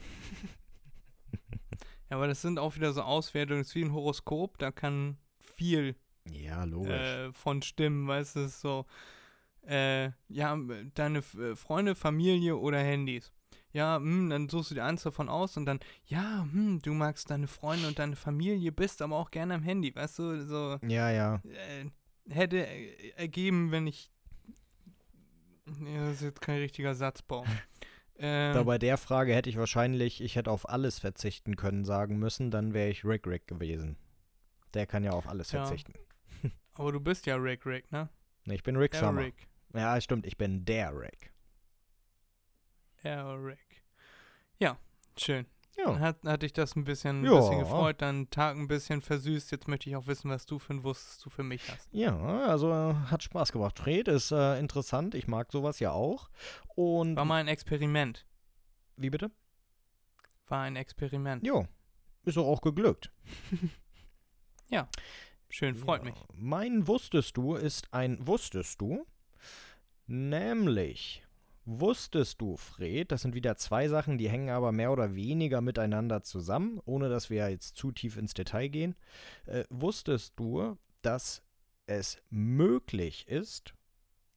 Ja, aber das sind auch wieder so Auswertungen, das ist wie ein Horoskop, da kann viel Ja, logisch. äh, von stimmen, weißt du, es so, äh, ja, deine Freunde, Familie oder Handys. Ja, hm, dann suchst du dir eins davon aus und dann, ja, hm, du magst deine Freunde und deine Familie, bist aber auch gerne am Handy, weißt du, so, ja, ja. äh, hätte äh, ergeben, wenn ich, ja, das ist jetzt kein richtiger Satzbau. [LAUGHS] ähm, Da bei der Frage hätte ich wahrscheinlich, ich hätte auf alles verzichten können, sagen müssen, dann wäre ich Rick Rick gewesen. Der kann ja auf alles Ja. verzichten. [LAUGHS] aber du bist ja Rick Rick, ne? Ich bin Rick Der Summer. Rick. Ja, stimmt, ich bin der Rick. Der Rick. Ja, schön. Dann Ja. hat, hat dich das ein bisschen, Ja. bisschen gefreut, deinen Tag ein bisschen versüßt. Jetzt möchte ich auch wissen, was du für ein Wusstest du für mich hast. Ja, also äh, hat Spaß gemacht. Fred ist äh, interessant. Ich mag sowas ja auch. Und War mal ein Experiment. wie bitte? War ein Experiment. Jo, ist doch auch geglückt. [LAUGHS] Schön, freut Ja. mich. Mein Wusstest du ist ein Wusstest du, nämlich wusstest du, Fred, das sind wieder zwei Sachen, die hängen aber mehr oder weniger miteinander zusammen, ohne dass wir jetzt zu tief ins Detail gehen. Äh, wusstest du, dass es möglich ist,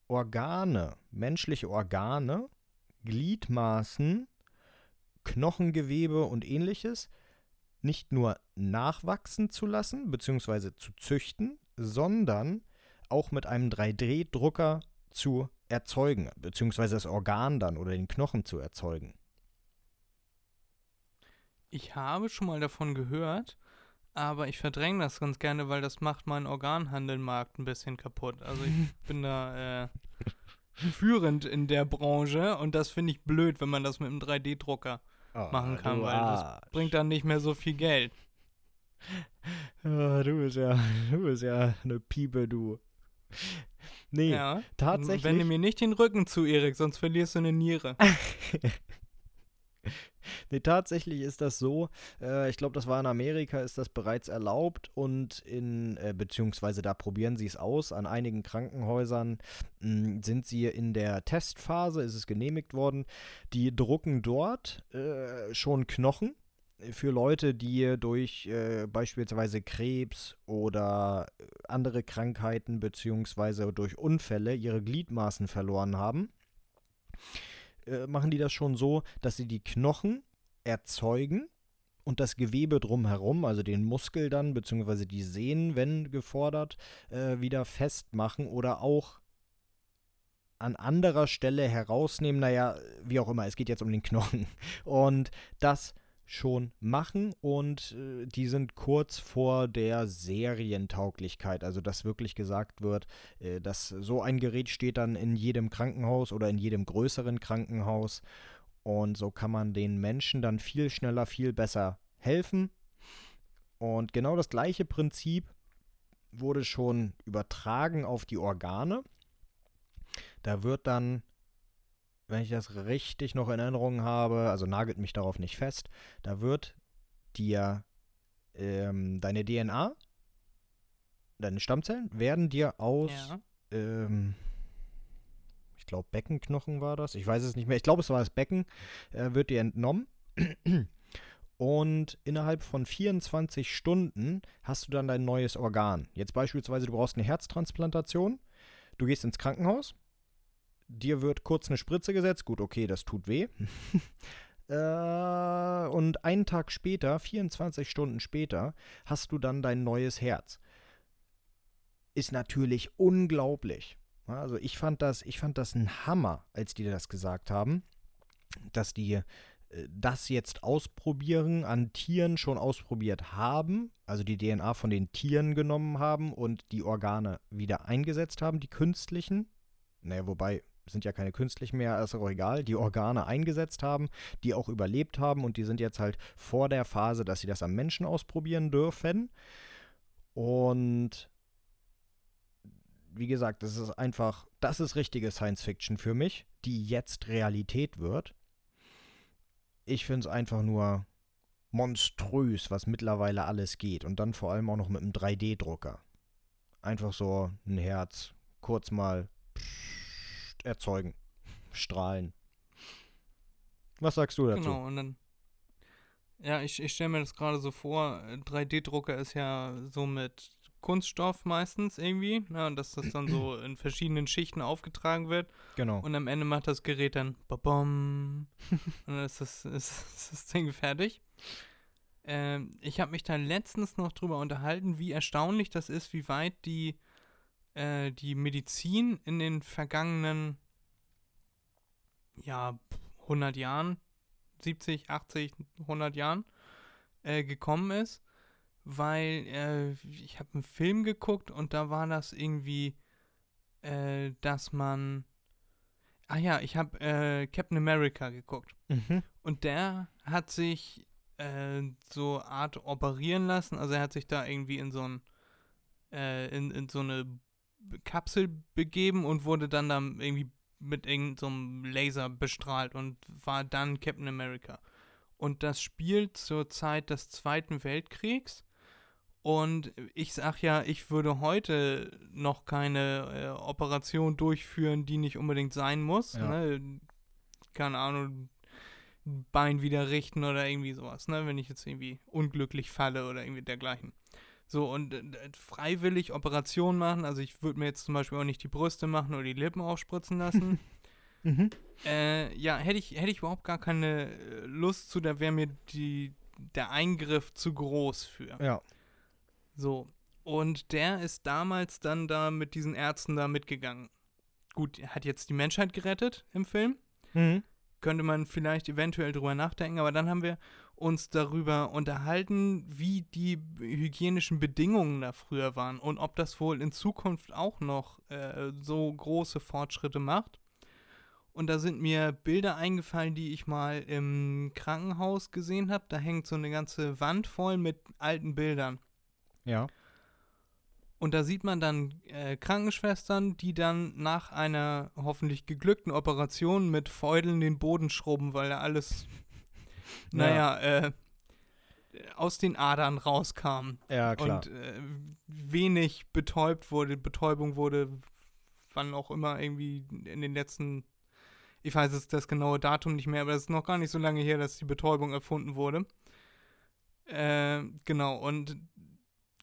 Organe, menschliche Organe, Gliedmaßen, Knochengewebe und ähnliches nicht nur nachwachsen zu lassen bzw. zu züchten, sondern auch mit einem 3D-Drucker zu erzeugen, beziehungsweise das Organ dann oder den Knochen zu erzeugen. Ich habe schon mal davon gehört, aber ich verdränge das ganz gerne, weil das macht meinen Organhandelmarkt ein bisschen kaputt. Also ich [LAUGHS] bin da äh, führend in der Branche und das finde ich blöd, wenn man das mit einem 3D-Drucker machen kann, weil das bringt dann nicht mehr so viel Geld. [LAUGHS] Ah, du bist ja, du bist ja eine Piepe, du. [LAUGHS] Nee, Ja. tatsächlich. Wende mir nicht den Rücken zu, Erik, sonst verlierst du eine Niere. [LAUGHS] Nee, tatsächlich ist das so. Äh, ich glaube, das war in Amerika, ist das bereits erlaubt und in, äh, beziehungsweise da probieren sie es aus. An einigen Krankenhäusern mh, sind sie in der Testphase, ist es genehmigt worden. Die drucken dort äh, schon Knochen für Leute, die durch äh, beispielsweise Krebs oder andere Krankheiten beziehungsweise durch Unfälle ihre Gliedmaßen verloren haben äh, machen die das schon so, dass sie die Knochen erzeugen und das Gewebe drumherum, also den Muskel dann, beziehungsweise die Sehnen, wenn gefordert, äh, wieder festmachen oder auch an anderer Stelle herausnehmen. Naja, wie auch immer, es geht jetzt um den Knochen. Und das schon machen und äh, die sind kurz vor der Serientauglichkeit, also dass wirklich gesagt wird, äh, dass so ein Gerät steht dann in jedem Krankenhaus oder in jedem größeren Krankenhaus und so kann man den Menschen dann viel schneller, viel besser helfen. Und genau das gleiche Prinzip wurde schon übertragen auf die Organe. Da wird dann, wenn ich das richtig noch in Erinnerung habe, also nagelt mich darauf nicht fest, da wird dir ähm, deine DNA, deine Stammzellen, werden dir aus Ja. ähm, ich glaube, Beckenknochen war das. Ich weiß es nicht mehr. Ich glaube, es war das Becken. Äh, wird dir entnommen. Und innerhalb von 24 Stunden hast du dann dein neues Organ. Jetzt beispielsweise, du brauchst eine Herztransplantation. Du gehst ins Krankenhaus. Dir wird kurz eine Spritze gesetzt. Gut, okay, das tut weh. [LAUGHS] äh, und einen Tag später, 24 Stunden später, hast du dann dein neues Herz. Ist natürlich unglaublich. Also ich fand das, ich fand das ein Hammer, als die das gesagt haben, dass die äh, das jetzt ausprobieren, an Tieren schon ausprobiert haben, also die DNA von den Tieren genommen haben und die Organe wieder eingesetzt haben, die künstlichen. Naja, wobei sind ja keine künstlichen mehr, ist auch egal, die Organe eingesetzt haben, die auch überlebt haben und die sind jetzt halt vor der Phase, dass sie das am Menschen ausprobieren dürfen. Und wie gesagt, das ist einfach, das ist richtige Science Fiction für mich, die jetzt Realität wird. Ich finde es einfach nur monströs, was mittlerweile alles geht. Und dann vor allem auch noch mit einem 3D-Drucker. Einfach so ein Herz kurz mal erzeugen, strahlen. Was sagst du dazu? Genau, und dann. Ja, ich, ich stelle mir das gerade so vor, äh, 3D-Drucker ist ja so mit Kunststoff meistens irgendwie, ne, und dass das dann so [CLEARS THROAT] in verschiedenen Schichten aufgetragen wird Genau. und am Ende macht das Gerät dann babam [LAUGHS] und dann ist das, ist, ist das Ding fertig. Ähm, ich habe mich da letztens noch drüber unterhalten, wie erstaunlich das ist, wie weit die, äh, die Medizin in den vergangenen, ja, 100 Jahren, 70, 80, 100 Jahren äh, gekommen ist, weil äh, ich habe einen Film geguckt und da war das irgendwie, äh, dass man, ah ja, ich habe äh, Captain America geguckt Mhm. und der hat sich äh, so Art operieren lassen. Also er hat sich da irgendwie in so ein äh, in, in so eine Kapsel begeben und wurde dann da irgendwie mit irgendeinem so Laser bestrahlt und war dann Captain America. Und das spielt zur Zeit des Zweiten Weltkriegs. Und ich sag ja, ich würde heute noch keine äh, Operation durchführen, die nicht unbedingt sein muss. Ja. Ne? Keine Ahnung, Bein wieder richten oder irgendwie sowas, ne? Wenn ich jetzt irgendwie unglücklich falle oder irgendwie dergleichen. So, und äh, freiwillig Operationen machen, also ich würde mir jetzt zum Beispiel auch nicht die Brüste machen oder die Lippen aufspritzen lassen. [LAUGHS] Mhm. Äh, ja, hätte ich, hätte ich überhaupt gar keine äh, Lust zu, da wäre mir die, der Eingriff zu groß für. Ja. So. Und der ist damals dann da mit diesen Ärzten da mitgegangen. Gut, hat jetzt die Menschheit gerettet im Film. Mhm. Könnte man vielleicht eventuell drüber nachdenken, aber dann haben wir uns darüber unterhalten, wie die hygienischen Bedingungen da früher waren und ob das wohl in Zukunft auch noch äh, so große Fortschritte macht. Und da sind mir Bilder eingefallen, die ich mal im Krankenhaus gesehen habe. Da hängt so eine ganze Wand voll mit alten Bildern. Ja. Und da sieht man dann äh, Krankenschwestern, die dann nach einer hoffentlich geglückten Operation mit Fäudeln den Boden schrubben, weil da alles, naja, äh, aus den Adern rauskam. Ja, klar. Und äh, wenig betäubt wurde. Betäubung wurde, wann auch immer, irgendwie in den letzten, ich weiß jetzt das genaue Datum nicht mehr, aber es ist noch gar nicht so lange her, dass die Betäubung erfunden wurde. Äh, genau, und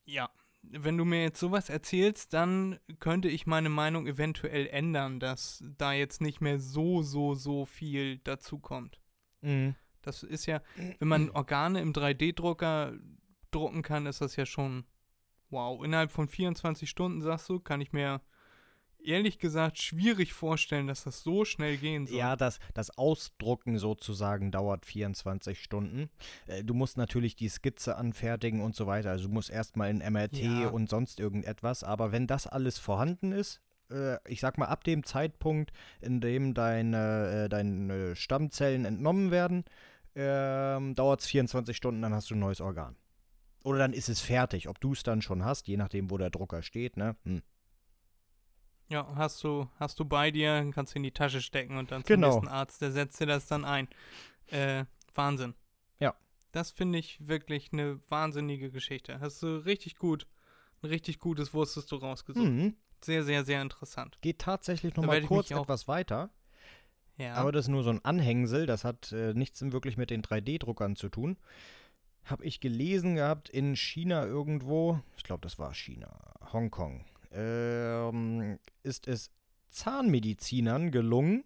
ja, wenn du mir jetzt sowas erzählst, dann könnte ich meine Meinung eventuell ändern, dass da jetzt nicht mehr so, so, so viel dazukommt. Mhm. Das ist ja, wenn man Organe im 3D-Drucker drucken kann, ist das ja schon wow. Innerhalb von 24 Stunden, sagst du, kann ich mir ehrlich gesagt schwierig vorstellen, dass das so schnell gehen soll. Ja, das, das Ausdrucken sozusagen dauert 24 Stunden. Äh, du musst natürlich die Skizze anfertigen und so weiter. Also du musst erstmal in MRT Ja. und sonst irgendetwas. Aber wenn das alles vorhanden ist, äh, ich sag mal, ab dem Zeitpunkt, in dem deine, äh, deine Stammzellen entnommen werden, ähm, dauert es 24 Stunden, dann hast du ein neues Organ. Oder dann ist es fertig. Ob du es dann schon hast, je nachdem, wo der Drucker steht, ne? Hm. Ja, hast du, hast du bei dir, kannst du in die Tasche stecken und dann zum Genau. nächsten Arzt, der setzt dir das dann ein. Äh, Wahnsinn. Ja. Das finde ich wirklich eine wahnsinnige Geschichte. Hast du richtig gut, ein richtig gutes wusstest du rausgesucht. Mhm. Sehr, sehr, sehr interessant. Geht tatsächlich Da noch mal werd ich kurz etwas weiter. Ja. Aber das ist nur so ein Anhängsel, das hat äh, nichts wirklich mit den 3D-Druckern zu tun. Habe ich gelesen gehabt in China irgendwo, ich glaube, das war China, Hongkong, ähm, ist es Zahnmedizinern gelungen,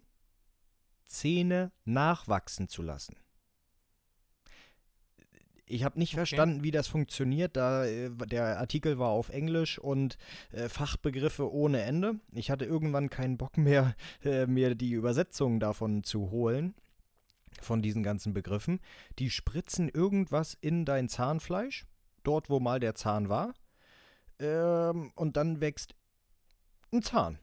Zähne nachwachsen zu lassen. Ich habe nicht Okay. verstanden, wie das funktioniert. Da, äh, der Artikel war auf Englisch und äh, Fachbegriffe ohne Ende. Ich hatte irgendwann keinen Bock mehr, [LAUGHS] äh, mir die Übersetzung davon zu holen, von diesen ganzen Begriffen. Die spritzen irgendwas in dein Zahnfleisch, dort wo mal der Zahn war, ähm, und dann wächst ein Zahn.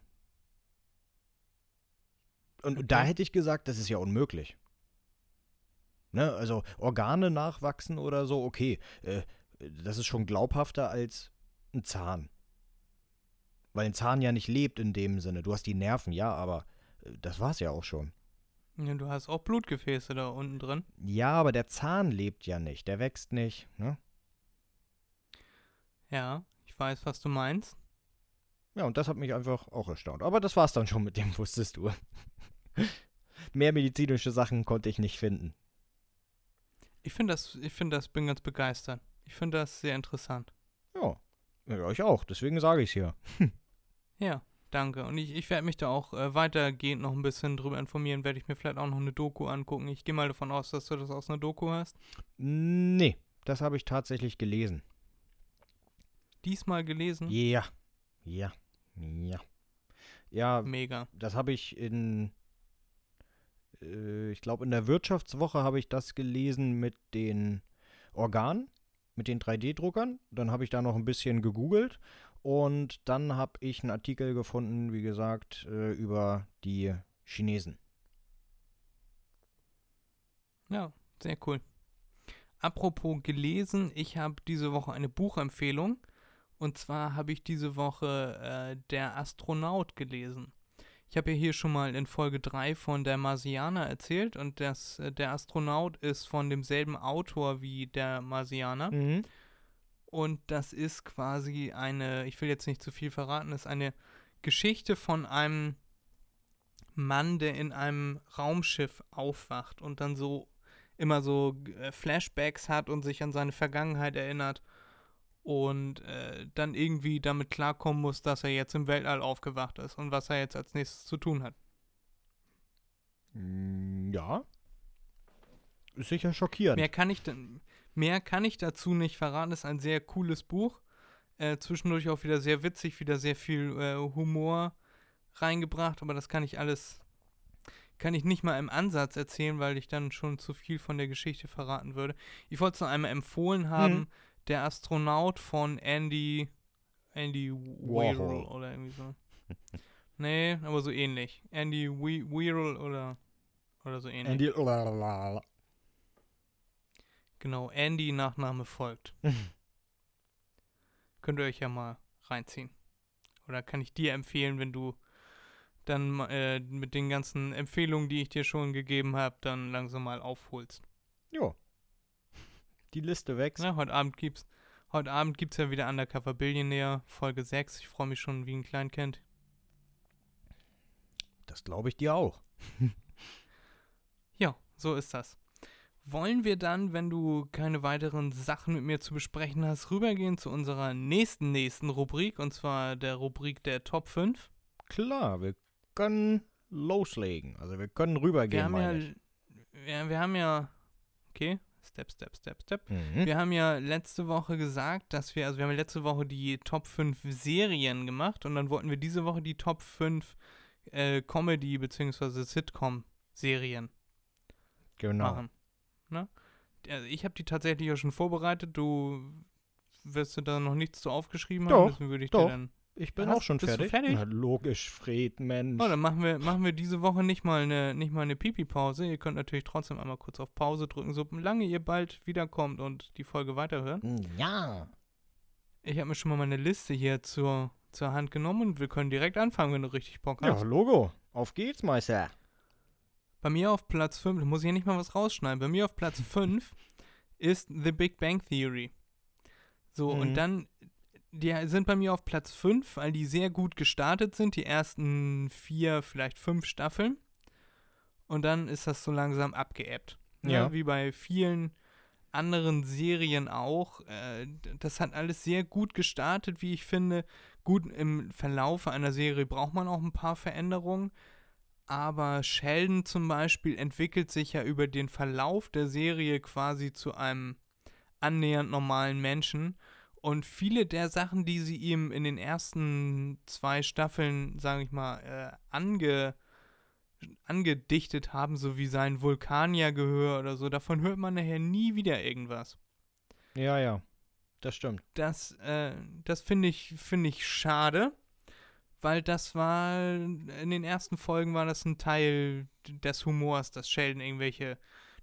Und da Okay. hätte ich gesagt, das ist ja unmöglich. Ne, also Organe nachwachsen oder so, okay, äh, das ist schon glaubhafter als ein Zahn. Weil ein Zahn ja nicht lebt in dem Sinne. Du hast die Nerven, ja, aber äh, das war's ja auch schon. ja, du hast auch Blutgefäße da unten drin. Ja, aber der Zahn lebt ja nicht, der wächst nicht, ne? Ja, ich weiß, was du meinst. Ja, und das hat mich einfach auch erstaunt. Aber das war's dann schon mit dem, [LAUGHS] wusstest du. Mehr medizinische Sachen konnte ich nicht finden. Ich finde das, ich finde das, bin ganz begeistert. Ich finde das sehr interessant. Ja, ja ich auch, deswegen sage ich's hier. [LAUGHS] Ja, danke. Und ich, ich werde mich da auch äh, weitergehend noch ein bisschen drüber informieren. Werde ich mir vielleicht auch noch eine Doku angucken. Ich gehe mal davon aus, dass du das aus einer Doku hast. Nee, das habe ich tatsächlich gelesen. Diesmal gelesen. Ja, ja, ja. Ja, Mega. das habe ich in, äh, ich glaube in der Wirtschaftswoche habe ich das gelesen mit den Organen, mit den 3D-Druckern. Dann habe ich da noch ein bisschen gegoogelt und dann habe ich einen Artikel gefunden, wie gesagt, äh, über die Chinesen. Ja, sehr cool. apropos gelesen, ich habe diese Woche eine Buchempfehlung. Und zwar habe ich diese Woche äh, Der Astronaut gelesen. Ich habe ja hier schon mal in Folge 3 von Der Marsianer erzählt und das, äh, der Astronaut ist von demselben Autor wie der Marsianer. Mhm. Und das ist quasi eine, ich will jetzt nicht zu viel verraten, ist eine Geschichte von einem Mann, der in einem Raumschiff aufwacht und dann so immer so äh, Flashbacks hat und sich an seine Vergangenheit erinnert und äh, dann irgendwie damit klarkommen muss, dass er jetzt im Weltall aufgewacht ist und was er jetzt als nächstes zu tun hat. Mm, Ja. Ist sicher schockierend. Mehr kann ich mehr kann ich dazu nicht verraten. ist ein sehr cooles Buch. Äh, zwischendurch auch wieder sehr witzig, wieder sehr viel äh, Humor reingebracht, aber das kann ich alles, kann ich nicht mal im Ansatz erzählen, weil ich dann schon zu viel von der Geschichte verraten würde. Ich wollte es noch einmal empfohlen haben, Mhm. Der Astronaut von Andy, Andy Warhol. oder irgendwie so. [LAUGHS] nee, aber so ähnlich. Andy We Weirll oder, oder so ähnlich. Andy. Lalalala. Genau, Andy Nachname folgt. [LAUGHS] Könnt ihr euch ja mal reinziehen. Oder kann ich dir empfehlen, wenn du dann äh, mit den ganzen Empfehlungen, die ich dir schon gegeben habe, dann langsam mal aufholst. Jo. Die Liste wächst. Na, heute Abend gibt's heute Abend gibt's ja wieder Undercover Billionaire Folge 6. Ich freue mich schon wie ein Kleinkind. Das glaube ich dir auch. [LAUGHS] Ja, so ist das. Wollen wir dann, wenn du keine weiteren Sachen mit mir zu besprechen hast, rübergehen zu unserer nächsten nächsten Rubrik und zwar der Rubrik der Top 5? Klar, wir können loslegen. Also wir können Wir rübergehen, haben ja, ja, wir haben ja, okay, Step, Step, Step, Step. Mhm. Wir haben ja letzte Woche gesagt, dass wir, also wir haben ja letzte Woche die Top 5 Serien gemacht und dann wollten wir diese Woche die Top 5 äh, Comedy- bzw. Sitcom-Serien Genau. machen. Ne? Also ich habe die tatsächlich auch schon vorbereitet, du wirst du da noch nichts zu aufgeschrieben haben, Doch, deswegen würde ich doch. dir dann. Ich bin Hast- auch schon bist du fertig. fertig? Na, logisch, Fred, Mensch. Oh, dann machen wir, machen wir diese Woche nicht mal eine, nicht mal eine Pipi-Pause. Ihr könnt natürlich trotzdem einmal kurz auf Pause drücken, solange ihr bald wiederkommt und die Folge weiterhört. Ja. Ich habe mir schon mal meine Liste hier zur, zur Hand genommen und wir können direkt anfangen, wenn du richtig Bock Ja, hast. Logo. Auf geht's, Meister. Bei mir auf Platz 5, da muss ich ja nicht mal was rausschneiden, bei mir auf Platz [LAUGHS] 5 ist The Big Bang Theory. So, Mhm. und dann, die sind bei mir auf Platz 5, weil die sehr gut gestartet sind, die ersten vier, vielleicht fünf Staffeln. Und dann ist das so langsam abgeebbt. Ne? Ja. Wie bei vielen anderen Serien auch. Äh, das hat alles sehr gut gestartet, wie ich finde. Gut, im Verlauf einer Serie braucht man auch ein paar Veränderungen. Aber Sheldon zum Beispiel entwickelt sich ja über den Verlauf der Serie quasi zu einem annähernd normalen Menschen. Und viele der Sachen, die sie ihm in den ersten zwei Staffeln, sage ich mal, äh, ange, angedichtet haben, so wie sein Vulkaniergehör oder so, davon hört man nachher nie wieder irgendwas. Ja, ja. Das stimmt. Das, äh, das finde ich, finde ich schade, weil das war, in den ersten Folgen war das ein Teil des Humors, dass Sheldon irgendwelche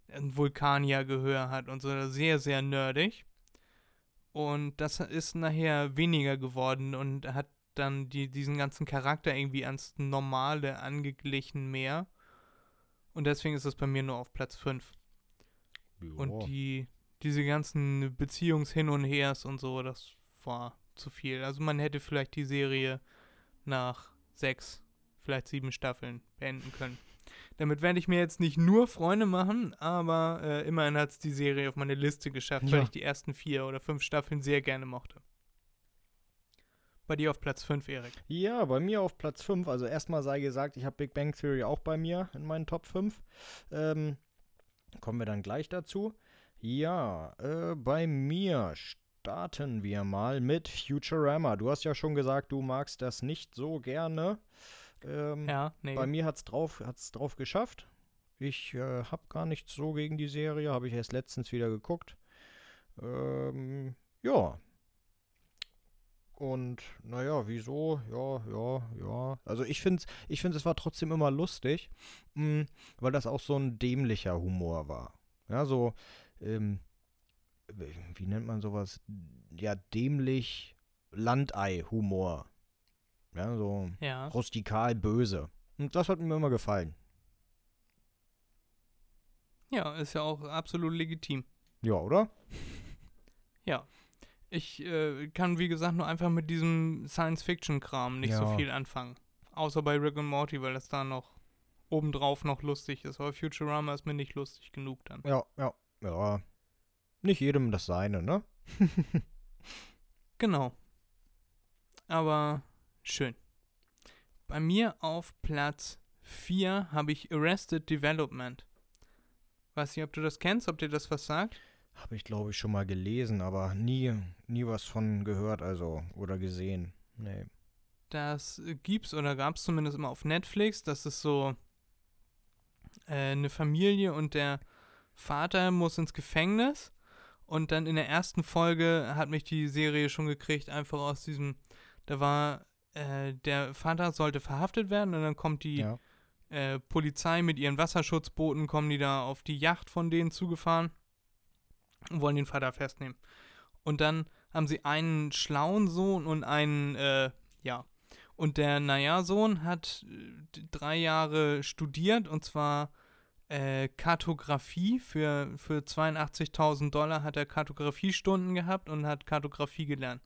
ein Vulkaniergehör hat und so, sehr, sehr nerdig. Und das ist nachher weniger geworden und hat dann die, diesen ganzen Charakter irgendwie ans Normale angeglichen mehr. Und deswegen ist es bei mir nur auf Platz 5. Und die, diese ganzen Beziehungshin und Hers und so, das war zu viel. Also man hätte vielleicht die Serie nach sechs, vielleicht sieben Staffeln beenden können. Damit werde ich mir jetzt nicht nur Freunde machen, aber äh, immerhin hat es die Serie auf meine Liste geschafft, weil Ja. ich die ersten vier oder fünf Staffeln sehr gerne mochte. Bei dir auf Platz 5, Erik. Ja, bei mir auf Platz 5. Also erstmal sei gesagt, ich habe Big Bang Theory auch bei mir in meinen Top 5. Ähm, kommen wir dann gleich dazu. Ja, äh, bei mir starten wir mal mit Futurama. Du hast ja schon gesagt, du magst das nicht so gerne. Ähm, Ja, nee. Bei mir hat es drauf, hat's drauf geschafft. Ich äh, habe gar nichts so gegen die Serie, habe ich erst letztens wieder geguckt. Ähm, ja. Und naja, wieso? Ja, ja, ja. Also ich finde, ich find, es war trotzdem immer lustig, mh, weil das auch so ein dämlicher Humor war. Ja, so, ähm, wie nennt man sowas? Ja, dämlich Landei-Humor. Ja, so Ja. rustikal böse. Und das hat mir immer gefallen. Ja, ist ja auch absolut legitim. Ja, oder? [LAUGHS] Ja. Ich äh, kann, wie gesagt, nur einfach mit diesem Science-Fiction-Kram nicht so Ja. viel anfangen. Außer bei Rick und Morty, weil das da noch obendrauf noch lustig ist. Aber Futurama ist mir nicht lustig genug dann. Ja, ja, ja. Nicht jedem das seine, ne? [LAUGHS] Genau. Aber schön. Bei mir auf Platz 4 habe ich Arrested Development. Weiß nicht, ob du das kennst, ob dir das was sagt. Habe ich, glaube ich, schon mal gelesen, aber nie, nie was von gehört, also, oder gesehen. Nee. Das gibt's oder gab's zumindest immer auf Netflix. Das ist so äh, eine Familie und der Vater muss ins Gefängnis. Und dann in der ersten Folge hat mich die Serie schon gekriegt, einfach aus diesem, da war, äh, der Vater sollte verhaftet werden und dann kommt die Ja. äh, Polizei mit ihren Wasserschutzbooten, kommen die da auf die Yacht von denen zugefahren und wollen den Vater festnehmen. Und dann haben sie einen schlauen Sohn und einen, äh, ja. Und der Naja-Sohn hat äh, drei Jahre studiert und zwar äh, Kartografie. Für, für 82.000 Dollar hat er Kartografiestunden gehabt und hat Kartografie gelernt.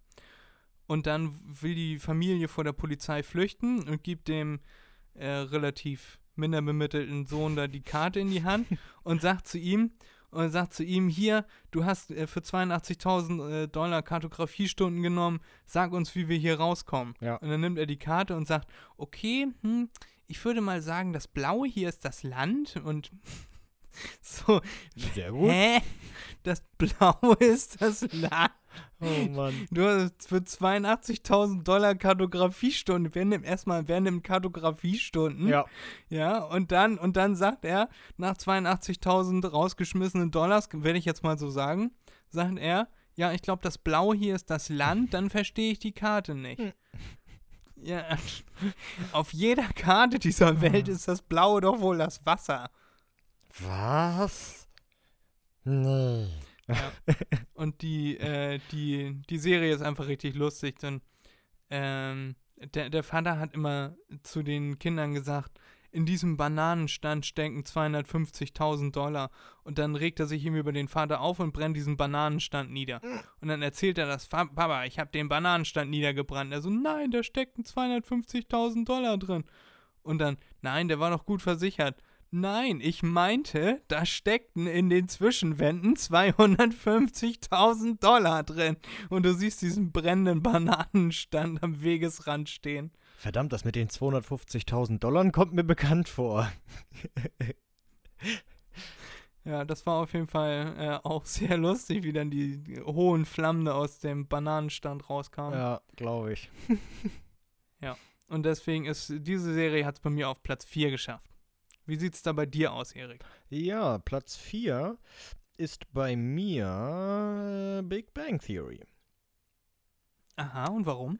Und dann will die Familie vor der Polizei flüchten und gibt dem äh, relativ minder bemittelten Sohn da die Karte in die Hand [LAUGHS] und sagt zu ihm, und sagt zu ihm, hier, du hast äh, für 82.000 äh, Dollar Kartografiestunden genommen, sag uns, wie wir hier rauskommen. Ja. Und dann nimmt er die Karte und sagt, okay, hm, ich würde mal sagen, das Blaue hier ist das Land und [LAUGHS] so, Sehr hä? Das Blaue [LAUGHS] ist das Land? Oh Mann. Du hast für 82.000 Dollar Kartografiestunden. Wer nimmt erstmal, wer nimmt Kartografiestunden? Ja. Ja, und dann, und dann sagt er, nach 82.000 rausgeschmissenen Dollars, werde ich jetzt mal so sagen, sagt er, ja, ich glaube, das Blaue hier ist das Land, dann verstehe ich die Karte nicht. Ja, [LAUGHS] auf jeder Karte dieser Welt ist das Blaue doch wohl das Wasser. Was? Nee. Und die, äh, die, die Serie ist einfach richtig lustig, denn ähm, der, der Vater hat immer zu den Kindern gesagt, in diesem Bananenstand stecken 250.000 Dollar. Und dann regt er sich ihm über den Vater auf und brennt diesen Bananenstand nieder. Und dann erzählt er das, "Fa- Papa, ich habe den Bananenstand niedergebrannt. Er so, nein, da steckten 250.000 Dollar drin. Und dann, nein, der war doch gut versichert. Nein, ich meinte, da steckten in den Zwischenwänden 250.000 Dollar drin. Und du siehst diesen brennenden Bananenstand am Wegesrand stehen. Verdammt, das mit den 250.000 Dollar kommt mir bekannt vor. [LAUGHS] Ja, das war auf jeden Fall äh, auch sehr lustig, wie dann die, hohen Flammen aus dem Bananenstand rauskamen. Ja, glaube ich. [LAUGHS] Und deswegen ist diese Serie hat es bei mir auf Platz 4 geschafft. Wie sieht es da bei dir aus, Erik? Ja, Platz 4 ist bei mir äh, Big Bang Theory. Aha, und warum?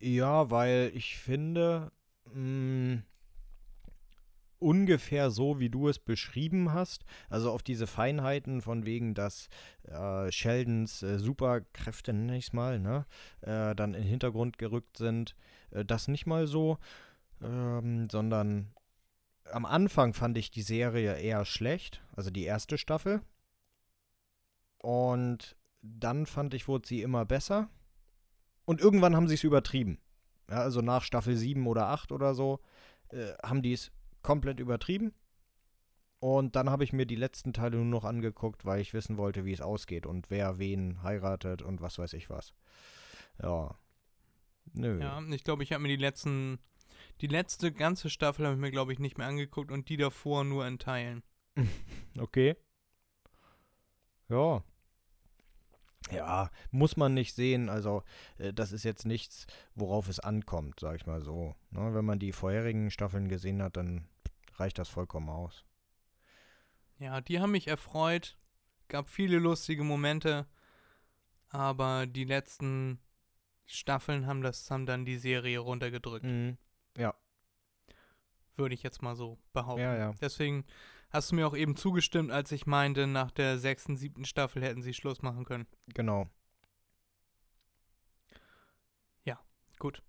Ja, weil ich finde, mh, ungefähr so, wie du es beschrieben hast, also auf diese Feinheiten von wegen, dass äh, Sheldons äh, Superkräfte, nenne ich es mal, ne, äh, dann in den Hintergrund gerückt sind, äh, das nicht mal so, ähm, sondern am Anfang fand ich die Serie eher schlecht, also die erste Staffel. Und dann fand ich, wurde sie immer besser. Und irgendwann haben sie es übertrieben. Ja, also nach Staffel 7 oder 8 oder so äh, haben die es komplett übertrieben. Und dann habe ich mir die letzten Teile nur noch angeguckt, weil ich wissen wollte, wie es ausgeht und wer wen heiratet und was weiß ich was. Ja. Nö. Ja, ich glaube, ich habe mir die letzten, die letzte ganze Staffel habe ich mir, glaube ich, nicht mehr angeguckt und die davor nur in Teilen. [LAUGHS] Okay. Ja. Ja, muss man nicht sehen. Also, äh, das ist jetzt nichts, worauf es ankommt, sag ich mal so. Ne, wenn man die vorherigen Staffeln gesehen hat, dann reicht das vollkommen aus. Ja, die haben mich erfreut. Gab viele lustige Momente. Aber die letzten Staffeln haben das, haben dann die Serie runtergedrückt. Mhm. Würde ich jetzt mal so behaupten. Ja, ja. Deswegen Hast du mir auch eben zugestimmt, als ich meinte, nach der sechsten, siebten Staffel hätten sie Schluss machen können. Genau. Gut.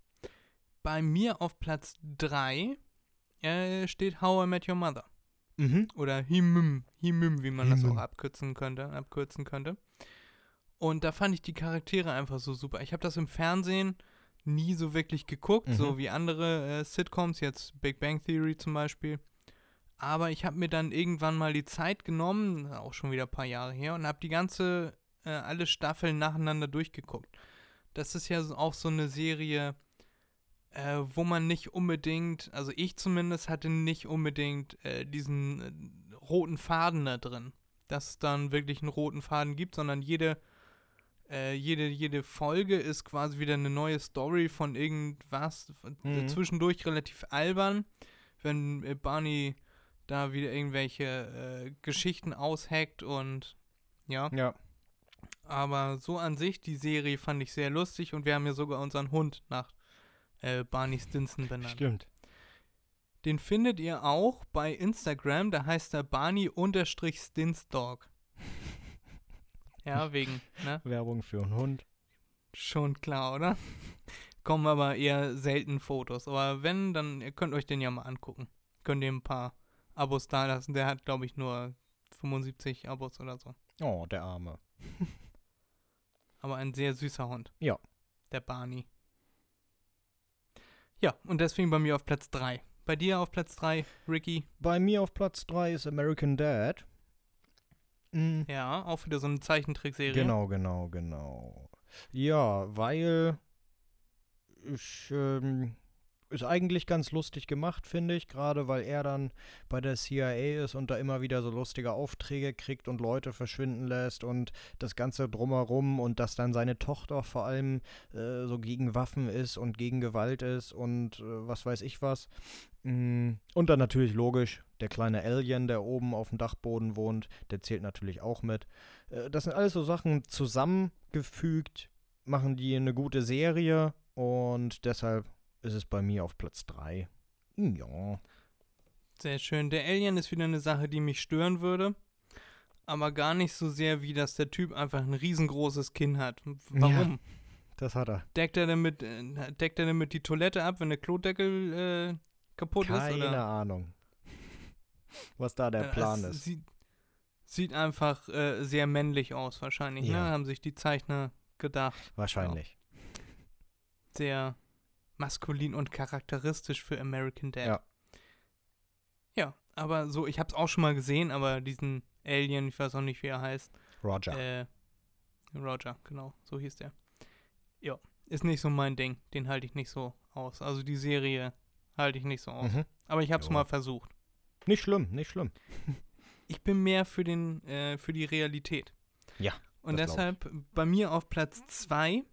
Bei mir auf Platz 3 äh, steht How I Met Your Mother. Mhm. Oder Himym, Himym, wie man das Himym. auch abkürzen könnte, abkürzen könnte. Und da fand ich die Charaktere einfach so super. Ich habe das im Fernsehen nie so wirklich geguckt, Mhm. so wie andere äh, Sitcoms, jetzt Big Bang Theory zum Beispiel. Aber ich habe mir dann irgendwann mal die Zeit genommen, auch schon wieder ein paar Jahre her, und habe die ganze, äh, alle Staffeln nacheinander durchgeguckt. Das ist ja auch so eine Serie, äh, wo man nicht unbedingt, also ich zumindest hatte nicht unbedingt äh, diesen äh, roten Faden da drin, dass es dann wirklich einen roten Faden gibt, sondern jede, äh, jede, jede Folge ist quasi wieder eine neue Story von irgendwas, Mhm. zwischendurch relativ albern, wenn äh, Barney da wieder irgendwelche äh, Geschichten aushackt und ja, Ja. aber so an sich, die Serie fand ich sehr lustig und wir haben ja sogar unseren Hund nach äh, Barney Stinson benannt. Stimmt. Den findet ihr auch bei Instagram, da heißt er Barney-Stinsdog. Ja, [LAUGHS] wegen, ne? Werbung für einen Hund. Schon klar, oder? [LAUGHS] Kommen aber eher selten Fotos. Aber wenn, dann ihr könnt euch den ja mal angucken. Könnt ihr ein paar Abos da lassen. Der hat, glaube ich, nur 75 Abos oder so. Oh, der Arme. [LAUGHS] Aber ein sehr süßer Hund. Ja. Der Barney. Ja, und deswegen bei mir auf Platz 3. Bei dir auf Platz 3, Ricky. Bei mir auf Platz 3 ist American Dad. Mhm. Ja, auch wieder so eine Zeichentrickserie. Genau, genau, genau. Ja, weil ich, ähm, ist eigentlich ganz lustig gemacht, finde ich, gerade weil er dann bei der CIA ist und da immer wieder so lustige Aufträge kriegt und Leute verschwinden lässt und das Ganze drumherum und dass dann seine Tochter vor allem äh, so gegen Waffen ist und gegen Gewalt ist und äh, was weiß ich was. Mm, Und dann natürlich logisch, der kleine Alien, der oben auf dem Dachboden wohnt, der zählt natürlich auch mit. Äh, Das sind alles so Sachen zusammengefügt, machen die eine gute Serie und deshalb ist es bei mir auf Platz 3. Ja. Sehr schön. Der Alien ist wieder eine Sache, die mich stören würde. Aber gar nicht so sehr, wie dass der Typ einfach ein riesengroßes Kinn hat. Warum? Das hat er. Deckt er damit, äh, deckt er damit die Toilette ab, wenn der Klodeckel äh, kaputt Keine ist? Oder? Ahnung, was da der Äh, Plan es ist. Sieht, sieht einfach äh, sehr männlich aus, wahrscheinlich. Ne? Ja. Haben sich die Zeichner gedacht. Wahrscheinlich. Sehr maskulin und charakteristisch für American Dad. Ja. Ja, aber so, ich hab's auch schon mal gesehen, aber diesen Alien, ich weiß auch nicht, wie er heißt. Roger. Äh, Roger, genau, so hieß der. Ja, ist nicht so mein Ding. Den halte ich nicht so aus. Also die Serie halte ich nicht so aus. Mhm. Aber ich hab's Ja. mal versucht. Nicht schlimm, nicht schlimm. [LAUGHS] Ich bin mehr für den, äh, für die Realität. Ja, Und deshalb bei mir auf Platz 2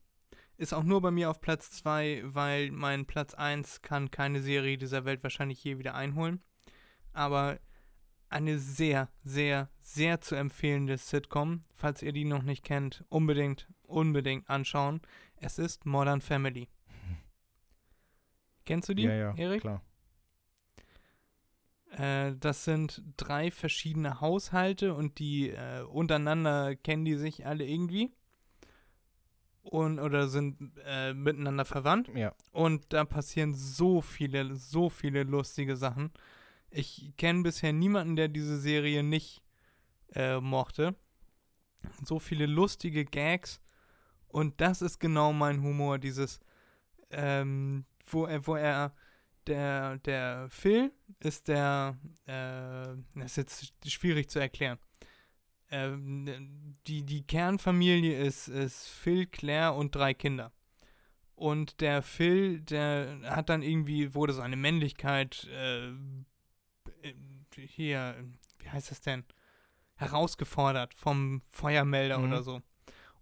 ist auch nur bei mir auf Platz 2, weil mein Platz 1 kann keine Serie dieser Welt wahrscheinlich je wieder einholen. Aber eine sehr, sehr, sehr zu empfehlende Sitcom, falls ihr die noch nicht kennt, unbedingt, unbedingt anschauen. Es ist Modern Family. [LAUGHS] Kennst du die, ja, ja, Erik? klar. Äh, das sind drei verschiedene Haushalte und die äh, untereinander kennen die sich alle irgendwie. Und, oder sind äh, miteinander verwandt. Ja. Und da passieren so viele, so viele lustige Sachen. Ich kenne bisher niemanden, der diese Serie nicht äh, mochte. So viele lustige Gags. Und das ist genau mein Humor, dieses, ähm, wo er, wo er, der, der Phil ist der, äh, das ist jetzt schwierig zu erklären. Ähm, die, die Kernfamilie ist, ist Phil, Claire und drei Kinder. Und der Phil, der hat dann irgendwie, wurde seine Männlichkeit äh, hier, wie heißt das denn? Herausgefordert vom Feuermelder Mhm. oder so.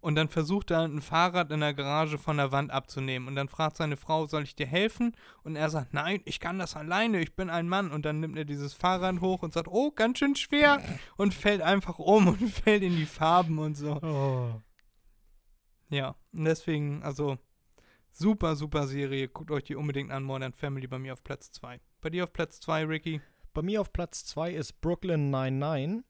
Und dann versucht er ein Fahrrad in der Garage von der Wand abzunehmen. Und dann fragt seine Frau, soll ich dir helfen? Und er sagt, nein, ich kann das alleine, ich bin ein Mann. Und dann nimmt er dieses Fahrrad hoch und sagt, oh, ganz schön schwer. Und fällt einfach um und [LAUGHS] fällt in die Farben und so. Oh. Ja, und deswegen, also super, super Serie. Guckt euch die unbedingt an. Modern Family bei mir auf Platz 2. Bei dir auf Platz 2, Ricky? bei mir auf Platz 2 ist Brooklyn 99.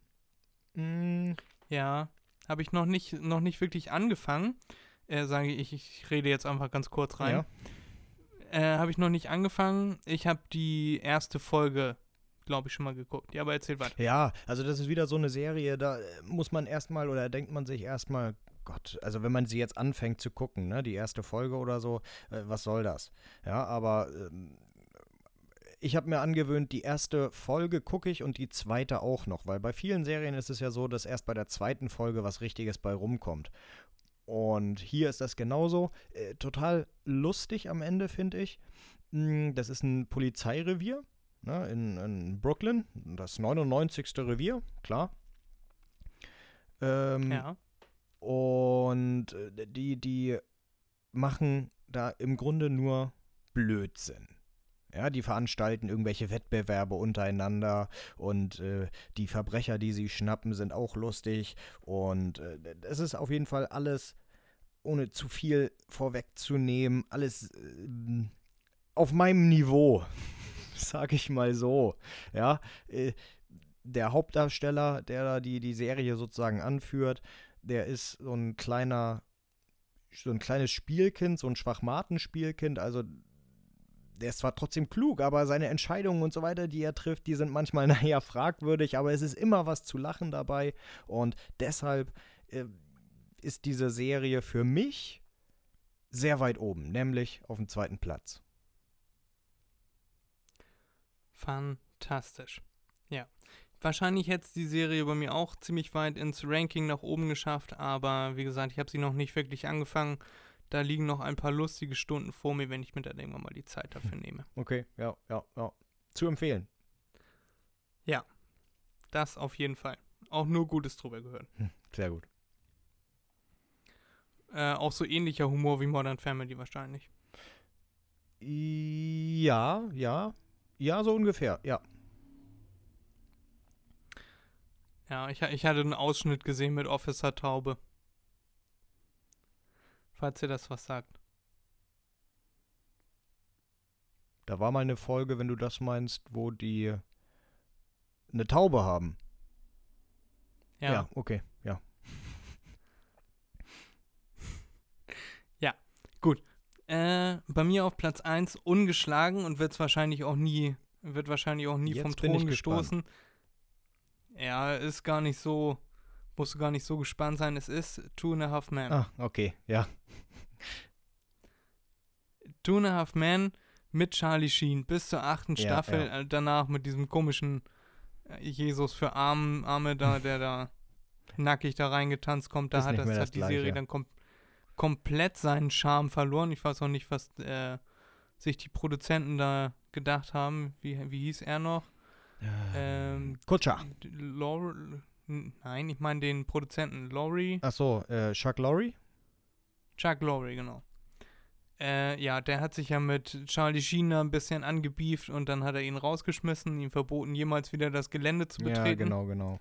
Mm, Ja, habe ich noch nicht, noch nicht wirklich angefangen. Äh, sage ich, ich rede jetzt einfach ganz kurz rein. ja. Äh, habe ich noch nicht angefangen. Ich habe die erste Folge, glaube ich, schon mal geguckt. Ja, aber erzähl weiter. Ja, also das ist wieder so eine Serie, da muss man erstmal oder denkt man sich erstmal, Gott, also wenn man sie jetzt anfängt zu gucken, ne, die erste Folge oder so, äh, was soll das? Ja, aber ähm, ich habe mir angewöhnt, die erste Folge gucke ich und die zweite auch noch, weil bei vielen Serien ist es ja so, dass erst bei der zweiten Folge was Richtiges bei rumkommt. Und hier ist das genauso. Äh, total lustig am Ende, finde ich. Mm, Das ist ein Polizeirevier ne, in, in Brooklyn, das 99. Revier, klar. Ähm, Ja. Und äh, die, die machen da im Grunde nur Blödsinn. Ja, die veranstalten irgendwelche Wettbewerbe untereinander und äh, die Verbrecher, die sie schnappen, sind auch lustig. Und äh, es ist auf jeden Fall alles, ohne zu viel vorwegzunehmen, alles äh, auf meinem Niveau, [LAUGHS] sag ich mal so. Ja, äh, der Hauptdarsteller, der da die, die Serie sozusagen anführt, der ist so ein kleiner, so ein kleines Spielkind, so ein Schwachmaten-Spielkind, also der ist zwar trotzdem klug, aber seine Entscheidungen und so weiter, die er trifft, die sind manchmal, [LAUGHS] naja, fragwürdig, aber es ist immer was zu lachen dabei und deshalb äh, ist diese Serie für mich sehr weit oben, nämlich auf dem zweiten Platz. Fantastisch. Ja. Wahrscheinlich hätte es die Serie bei mir auch ziemlich weit ins Ranking nach oben geschafft, aber wie gesagt, ich habe sie noch nicht wirklich angefangen. Da liegen noch ein paar lustige Stunden vor mir, wenn ich mir dann irgendwann mal die Zeit dafür nehme. Okay, ja, ja, ja. Zu empfehlen. Das auf jeden Fall. Auch nur Gutes drüber gehört. Sehr gut. Äh, auch so ähnlicher Humor wie Modern Family wahrscheinlich. Ja, ja. Ja, so ungefähr, ja. Ja, ich, ich hatte einen Ausschnitt gesehen mit Officer Taube. Falls ihr das was sagt. Da war mal eine Folge, wenn du das meinst, wo die eine Taube haben. Ja. okay, ja. [LAUGHS] Äh, bei mir auf Platz 1 ungeschlagen und wird wahrscheinlich auch nie, wird wahrscheinlich auch nie Jetzt vom Thron gespannt. gestoßen. Ja, ist gar nicht so, musst du gar nicht so gespannt sein. Es ist Two and a Half Men. Ah, okay, ja. Two and a Half Men mit Charlie Sheen bis zur achten Ja, Staffel. ja. Äh, danach mit diesem komischen äh, Jesus für Arm, Arme da, [LAUGHS] der da nackig da reingetanzt kommt. Da Ist hat, das, das hat die Gleiche. Serie dann kom komplett seinen Charme verloren. Ich weiß auch nicht, was äh, sich die Produzenten da gedacht haben. Wie, wie hieß er noch? Ähm, Kutscher. Laurel. Nein, ich meine den Produzenten Laurie. Ach so, äh, Chuck Lorre? Chuck Lorre, genau. Äh, ja, der hat sich ja mit Charlie Sheen da ein bisschen angebieft und dann hat er ihn rausgeschmissen, ihm verboten, jemals wieder das Gelände zu betreten. Ja, genau, genau.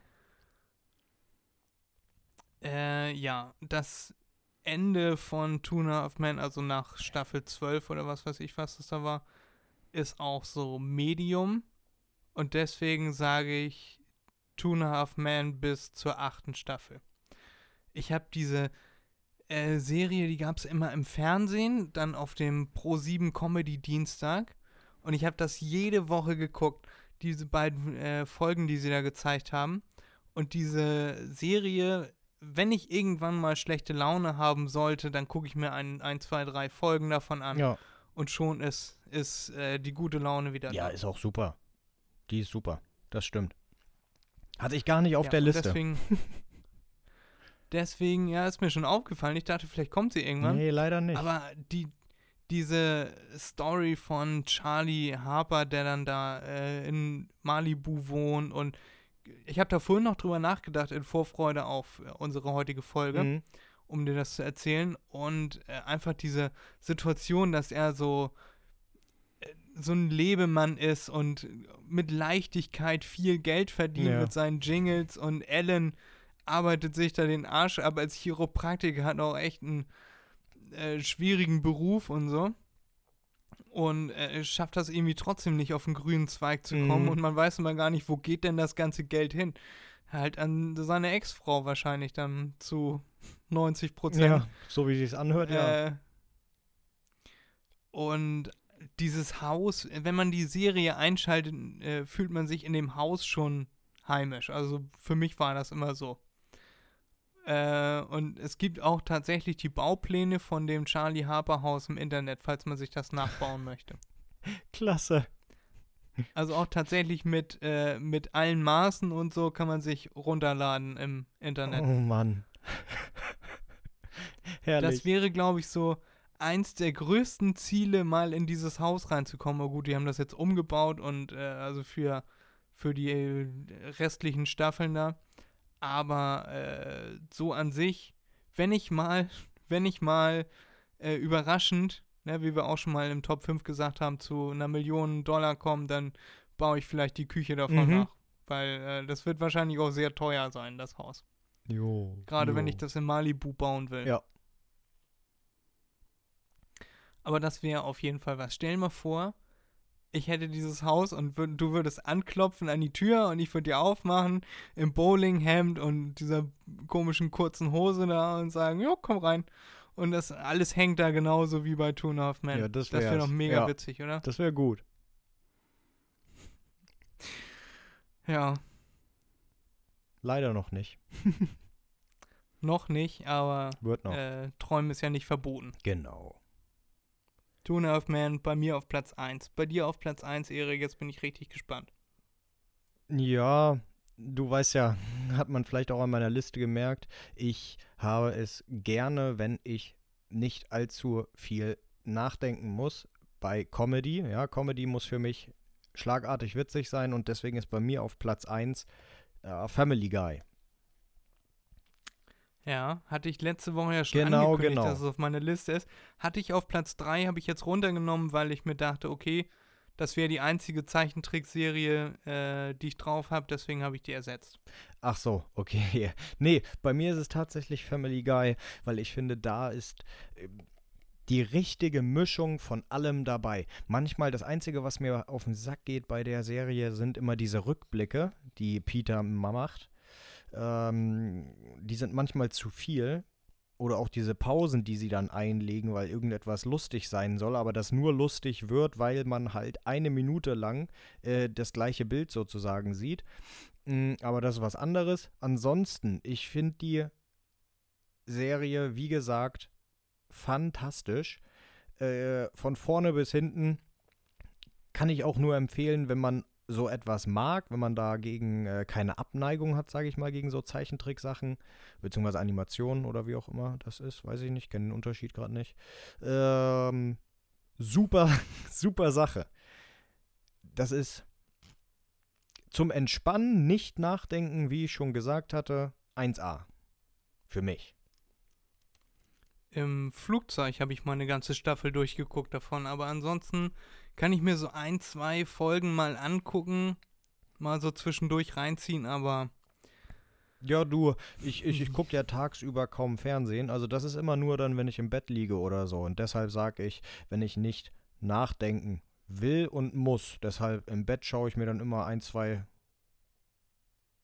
Äh, ja, das Ende von Tuna of Man, also nach Staffel 12 oder was weiß ich, was das da war, ist auch so Medium. Und deswegen sage ich Two and a Half Man bis zur achten Staffel. Ich habe diese äh, Serie, die gab es immer im Fernsehen, dann auf dem Pro7 Comedy Dienstag. Und ich habe das jede Woche geguckt, diese beiden äh, Folgen, die sie da gezeigt haben. Und diese Serie, wenn ich irgendwann mal schlechte Laune haben sollte, dann gucke ich mir ein, ein, zwei, drei Folgen davon an. Ja, Und schon ist, ist äh, die gute Laune wieder ja, da. ist auch super. Die ist super. Das stimmt. Hatte ich gar nicht auf Ja, der Liste. Deswegen, [LAUGHS] deswegen, ja, ist mir schon aufgefallen. Ich dachte, vielleicht kommt sie irgendwann. Nee, leider nicht. Aber die, diese Story von Charlie Harper, der dann da äh, in Malibu wohnt und ich habe da vorhin noch drüber nachgedacht in Vorfreude auf äh, unsere heutige Folge, Mhm. um dir das zu erzählen und äh, einfach diese Situation, dass er so so ein Lebemann ist und mit Leichtigkeit viel Geld verdient Ja. mit seinen Jingles und Ellen arbeitet sich da den Arsch ab als Chiropraktiker, hat auch echt einen äh, schwierigen Beruf und so. und äh, schafft das irgendwie trotzdem nicht auf den grünen Zweig zu kommen Mhm. und man weiß immer gar nicht, wo geht denn das ganze Geld hin. Halt an seine Ex-Frau wahrscheinlich dann zu 90 Prozent. Ja, so wie sie es anhört, ja. Äh, und dieses Haus, wenn man die Serie einschaltet, äh, fühlt man sich in dem Haus schon heimisch. Also für mich war das immer so. Äh, und es gibt auch tatsächlich die Baupläne von dem Charlie Harper Haus im Internet, falls man sich das nachbauen [LAUGHS] möchte. Klasse. Also auch tatsächlich mit, äh, mit allen Maßen und so kann man sich runterladen im Internet. Oh Mann. [LAUGHS] Herrlich. Das wäre, glaube ich, so eins der größten Ziele, mal in dieses Haus reinzukommen. Aber gut, die haben das jetzt umgebaut und äh, also für, für die äh, restlichen Staffeln da. Aber äh, so an sich, wenn ich mal, [LAUGHS] wenn ich mal äh, überraschend, ne, wie wir auch schon mal im Top 5 gesagt haben, zu einer Million Dollar kommen, dann baue ich vielleicht die Küche davon Mhm. nach. Weil äh, das wird wahrscheinlich auch sehr teuer sein, das Haus. jo. Gerade wenn jo. ich das in Malibu bauen will. Ja. Aber das wäre auf jeden Fall was. Stell dir mal vor, ich hätte dieses Haus und würd, du würdest anklopfen an die Tür und ich würde dir aufmachen im Bowlinghemd und dieser komischen kurzen Hose da und sagen, jo, komm rein. Und das alles hängt da genauso wie bei Two and a Half Men. Ja, das wäre wär's. doch mega Ja. witzig, oder? Das wäre gut. Ja, Leider noch nicht. [LAUGHS] noch nicht, aber Wird noch. äh, Träumen ist ja nicht verboten. Genau. Two and Men bei mir auf Platz 1. Bei dir auf Platz 1, Erik, jetzt bin ich richtig gespannt. Ja, du weißt ja, [LAUGHS] hat man vielleicht auch an meiner Liste gemerkt, ich habe es gerne, wenn ich nicht allzu viel nachdenken muss bei Comedy. Ja, Comedy muss für mich schlagartig witzig sein und deswegen ist bei mir auf Platz 1 äh, Family Guy. Ja, hatte ich letzte Woche ja schon Genau, angekündigt, genau. dass es auf meiner Liste ist. Hatte ich auf Platz 3, habe ich jetzt runtergenommen, weil ich mir dachte, okay, das wäre die einzige Zeichentrickserie, äh, die ich drauf habe, deswegen habe ich die ersetzt. Ach so, okay. [LAUGHS] Nee, bei mir ist es tatsächlich Family Guy, weil ich finde, da ist ähm, die richtige Mischung von allem dabei. Manchmal das Einzige, was mir auf den Sack geht bei der Serie, sind immer diese Rückblicke, die Peter immer macht. Ähm, die sind manchmal zu viel. Oder auch diese Pausen, die sie dann einlegen, weil irgendetwas lustig sein soll, aber das nur lustig wird, weil man halt eine Minute lang äh, das gleiche Bild sozusagen sieht. Mm, Aber das ist was anderes. Ansonsten, ich finde die Serie, wie gesagt, fantastisch. Äh, von vorne bis hinten kann ich auch nur empfehlen, wenn man so etwas mag, wenn man dagegen äh, keine Abneigung hat, sage ich mal, gegen so Zeichentricksachen, beziehungsweise Animationen oder wie auch immer das ist, weiß ich nicht, kenne den Unterschied gerade nicht. Ähm, super, [LAUGHS] super Sache. Das ist zum Entspannen, nicht nachdenken, wie ich schon gesagt hatte, 1A. Für mich. Im Flugzeug habe ich mal eine ganze Staffel durchgeguckt davon, aber ansonsten kann ich mir so ein, zwei Folgen mal angucken, mal so zwischendurch reinziehen, aber Ja, du, ich, ich, ich gucke ja tagsüber kaum Fernsehen. Also das ist immer nur dann, wenn ich im Bett liege oder so. Und deshalb sage ich, wenn ich nicht nachdenken will und muss, deshalb im Bett schaue ich mir dann immer ein, zwei,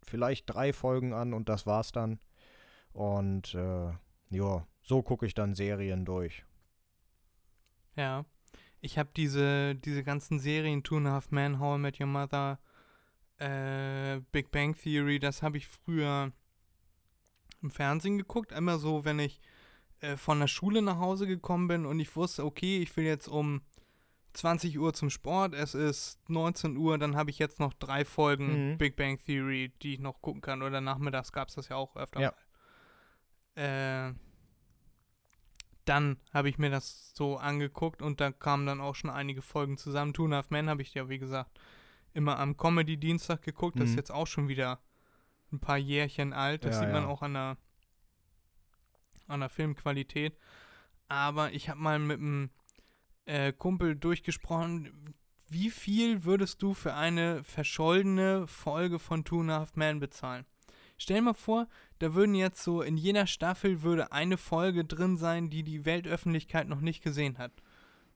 vielleicht drei Folgen an und das war's dann. Und äh, ja, so gucke ich dann Serien durch. Ja. Ich habe diese, diese ganzen Serien, Two and a Half Men, How I Met Your Mother, äh, Big Bang Theory, das habe ich früher im Fernsehen geguckt. Immer so, wenn ich äh, von der Schule nach Hause gekommen bin und ich wusste, okay, ich will jetzt um 20 Uhr zum Sport, es ist 19 Uhr, dann habe ich jetzt noch drei Folgen Mhm. Big Bang Theory, die ich noch gucken kann. Oder nachmittags gab es das ja auch öfter. Ja. Mal. Äh, dann habe ich mir das so angeguckt und da kamen dann auch schon einige Folgen zusammen. Two and a Half Men habe ich ja, wie gesagt, immer am Comedy-Dienstag geguckt. Das ist Mhm. jetzt auch schon wieder ein paar Jährchen alt. Das Ja, sieht man ja. auch an der, an der Filmqualität. Aber ich habe mal mit einem äh, Kumpel durchgesprochen, wie viel würdest du für eine verschollene Folge von Two and a Half Men bezahlen? Stell dir mal vor, da würden jetzt so in jeder Staffel würde eine Folge drin sein, die die Weltöffentlichkeit noch nicht gesehen hat.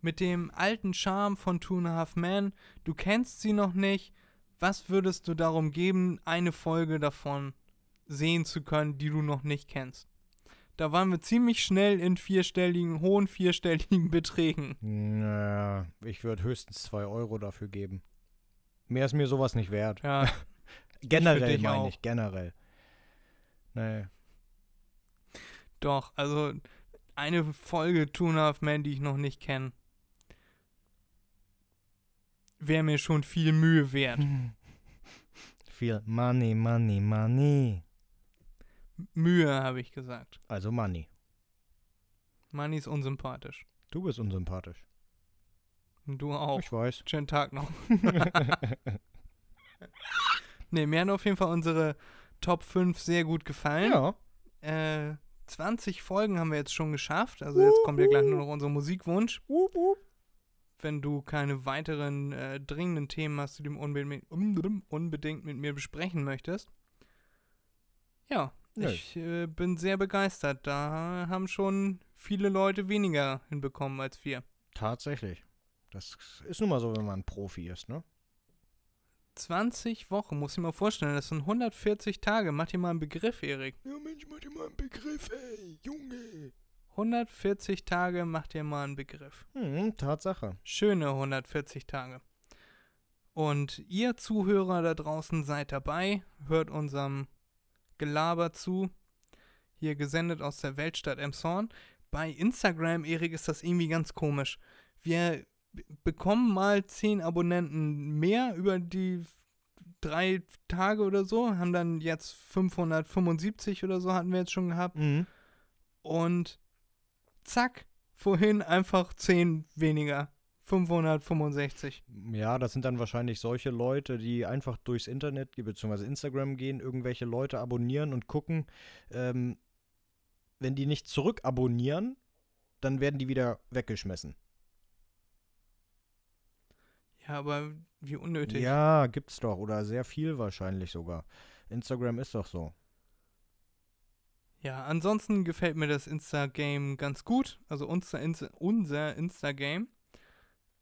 mit dem alten Charme von Two and a Half Men. Du kennst sie noch nicht. Was würdest du darum geben, eine Folge davon sehen zu können, die du noch nicht kennst? Da waren wir ziemlich schnell in vierstelligen, hohen vierstelligen [LAUGHS] Beträgen. Naja, ich würde höchstens 2 Euro dafür geben. Mehr ist mir sowas nicht wert. Ja, [LAUGHS] Generell meine ich, generell. Nee. doch. Also eine Folge Two Half Men, die ich noch nicht kenne, wäre mir schon viel Mühe wert. [LAUGHS] Viel Money, Money, Money. Mühe, habe ich gesagt. Also Money. Money ist unsympathisch. Du bist unsympathisch. Und du auch. Ich weiß. Schönen Tag noch. [LAUGHS] [LAUGHS] Ne, mir haben auf jeden Fall unsere Top 5 sehr gut gefallen. ja. Äh, 20 Folgen haben wir jetzt schon geschafft. Also jetzt kommt ja gleich nur noch unser Musikwunsch. Wenn du keine weiteren äh, dringenden Themen hast, die du unbedingt, unbedingt mit mir besprechen möchtest. Ja, Nö. ich äh, bin sehr begeistert. Da haben schon viele Leute weniger hinbekommen als wir. Tatsächlich. Das ist nun mal so, wenn man ein Profi ist, ne? 20 Wochen, muss ich mir mal vorstellen. Das sind 140 Tage. Mach dir mal einen Begriff, Erik. Ja, Mensch, mach dir mal einen Begriff, ey, Junge. 140 Tage, mach dir mal einen Begriff. Hm, Tatsache. Schöne 140 Tage. Und ihr Zuhörer da draußen seid dabei, hört unserem Gelaber zu. Hier gesendet aus der Weltstadt Emshorn. Bei Instagram, Erik, ist das irgendwie ganz komisch. Wir bekommen mal 10 Abonnenten mehr über die drei Tage oder so. Haben dann jetzt 575 oder so hatten wir jetzt schon gehabt. Mhm. Und zack, vorhin einfach 10 weniger. 565. Ja, das sind dann wahrscheinlich solche Leute, die einfach durchs Internet bzw. Instagram gehen, irgendwelche Leute abonnieren und gucken. Ähm, wenn die nicht zurück abonnieren, dann werden die wieder weggeschmissen. Ja, aber wie unnötig. Ja, gibt's doch. Oder sehr viel wahrscheinlich sogar. Instagram ist doch so. Ja, ansonsten gefällt mir das Insta-Game ganz gut. Also unser, unser Insta-Game.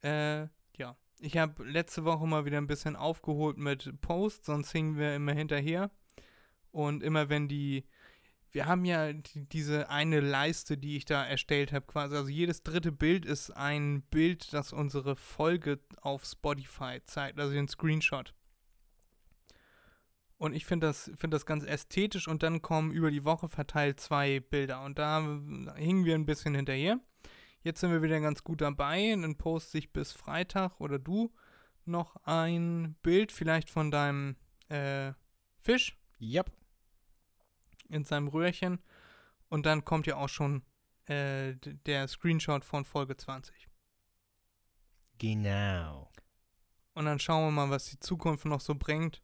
Äh, ja. Ich habe letzte Woche mal wieder ein bisschen aufgeholt mit Posts, sonst hingen wir immer hinterher. Und immer wenn die. Wir haben ja die, diese eine Leiste, die ich da erstellt habe, quasi. Also jedes dritte Bild ist ein Bild, das unsere Folge auf Spotify zeigt, also ein Screenshot. Und ich finde das, find das ganz ästhetisch und dann kommen über die Woche verteilt zwei Bilder. Und da hingen wir ein bisschen hinterher. Jetzt sind wir wieder ganz gut dabei. Dann poste ich bis Freitag oder du noch ein Bild, vielleicht von deinem äh, Fisch Yep. In seinem Röhrchen. Und dann kommt ja auch schon äh, der Screenshot von Folge 20. Genau. Und dann schauen wir mal, was die Zukunft noch so bringt.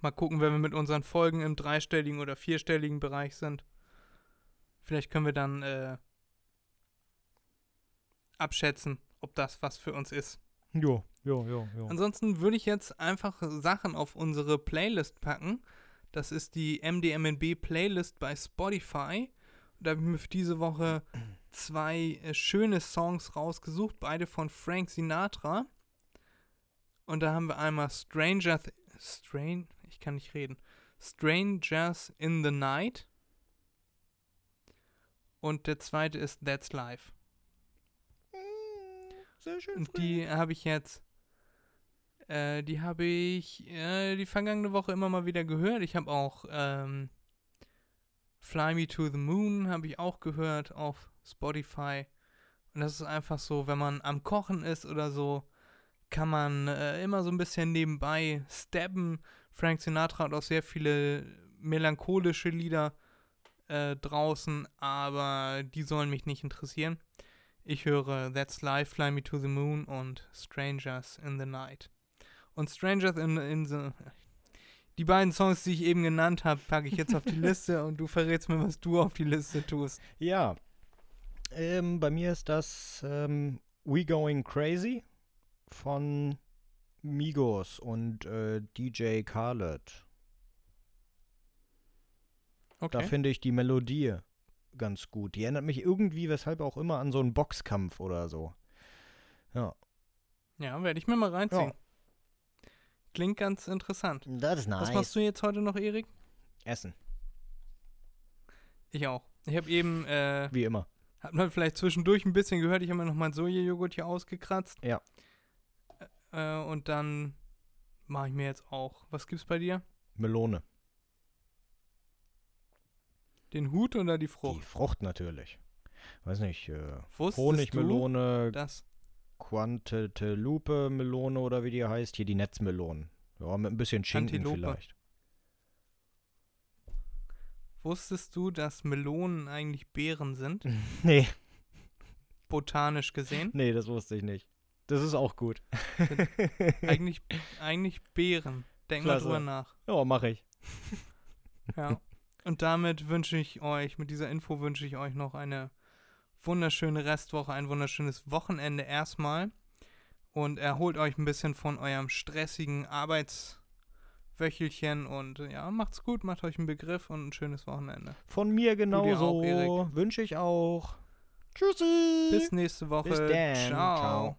Mal gucken, wenn wir mit unseren Folgen im dreistelligen oder vierstelligen Bereich sind. Vielleicht können wir dann äh, abschätzen, ob das was für uns ist. Jo, jo, jo, jo. Ansonsten würde ich jetzt einfach Sachen auf unsere Playlist packen. Das ist die MDMNB Playlist bei Spotify. Da habe ich mir für diese Woche zwei äh, schöne Songs rausgesucht, beide von Frank Sinatra. Und da haben wir einmal Stranger, Th Strange, ich kann nicht reden. Strangers in the Night. Und der zweite ist That's Life. Sehr schön. Und die habe ich jetzt, äh, die habe ich äh, die vergangene Woche immer mal wieder gehört. Ich habe auch ähm, Fly Me to the Moon habe ich auch gehört auf Spotify. Und das ist einfach so, wenn man am Kochen ist oder so, kann man äh, immer so ein bisschen nebenbei stabben. Frank Sinatra hat auch sehr viele melancholische Lieder äh, draußen, aber die sollen mich nicht interessieren. Ich höre That's Life, Fly Me to the Moon und Strangers in the Night. Und Strangers in, in the. Die beiden Songs, die ich eben genannt habe, packe ich jetzt auf die [LAUGHS] Liste und du verrätst mir, was du auf die Liste tust. Ja. Ähm, bei mir ist das ähm, We Going Crazy von Migos und äh, DJ Khaled. Da Okay. finde ich die Melodie ganz gut. Die erinnert mich irgendwie, weshalb auch immer, an so einen Boxkampf oder so. Ja. Ja, werde ich mir mal reinziehen. Klingt ganz interessant. Das ist nice. Was machst du jetzt heute noch, Erik? Essen, Ich auch. Ich habe eben, äh, wie immer. hat man vielleicht zwischendurch ein bisschen gehört, ich habe mir noch meinen Sojajoghurt hier ausgekratzt. Ja. Äh, und dann mache ich mir jetzt auch. Was gibt's bei dir? Melone. Den Hut oder die Die Frucht? Frucht natürlich. Weiß nicht, äh, Wusstest Honigmelone, du das? Quantelupe Melone oder wie die heißt. Hier die Netzmelonen. Ja, mit ein bisschen Schinken Antilope. vielleicht. Wusstest du, dass Melonen eigentlich Beeren sind? [LAUGHS] Nee, Botanisch gesehen? nee, das wusste ich nicht. Das ist auch gut. [LAUGHS] eigentlich, eigentlich Beeren. Denk mal Klasse. drüber nach. ja, mache ich. [LAUGHS] Ja. Und damit wünsche ich euch, mit dieser Info wünsche ich euch noch eine wunderschöne Restwoche, ein wunderschönes Wochenende erstmal. Und erholt euch ein bisschen von eurem stressigen Arbeitswöchelchen und ja, macht's gut, macht euch einen Begriff und ein schönes Wochenende. Von mir genauso. Wünsche ich auch. Tschüssi. Bis nächste Woche. Bis dann. Ciao. Ciao.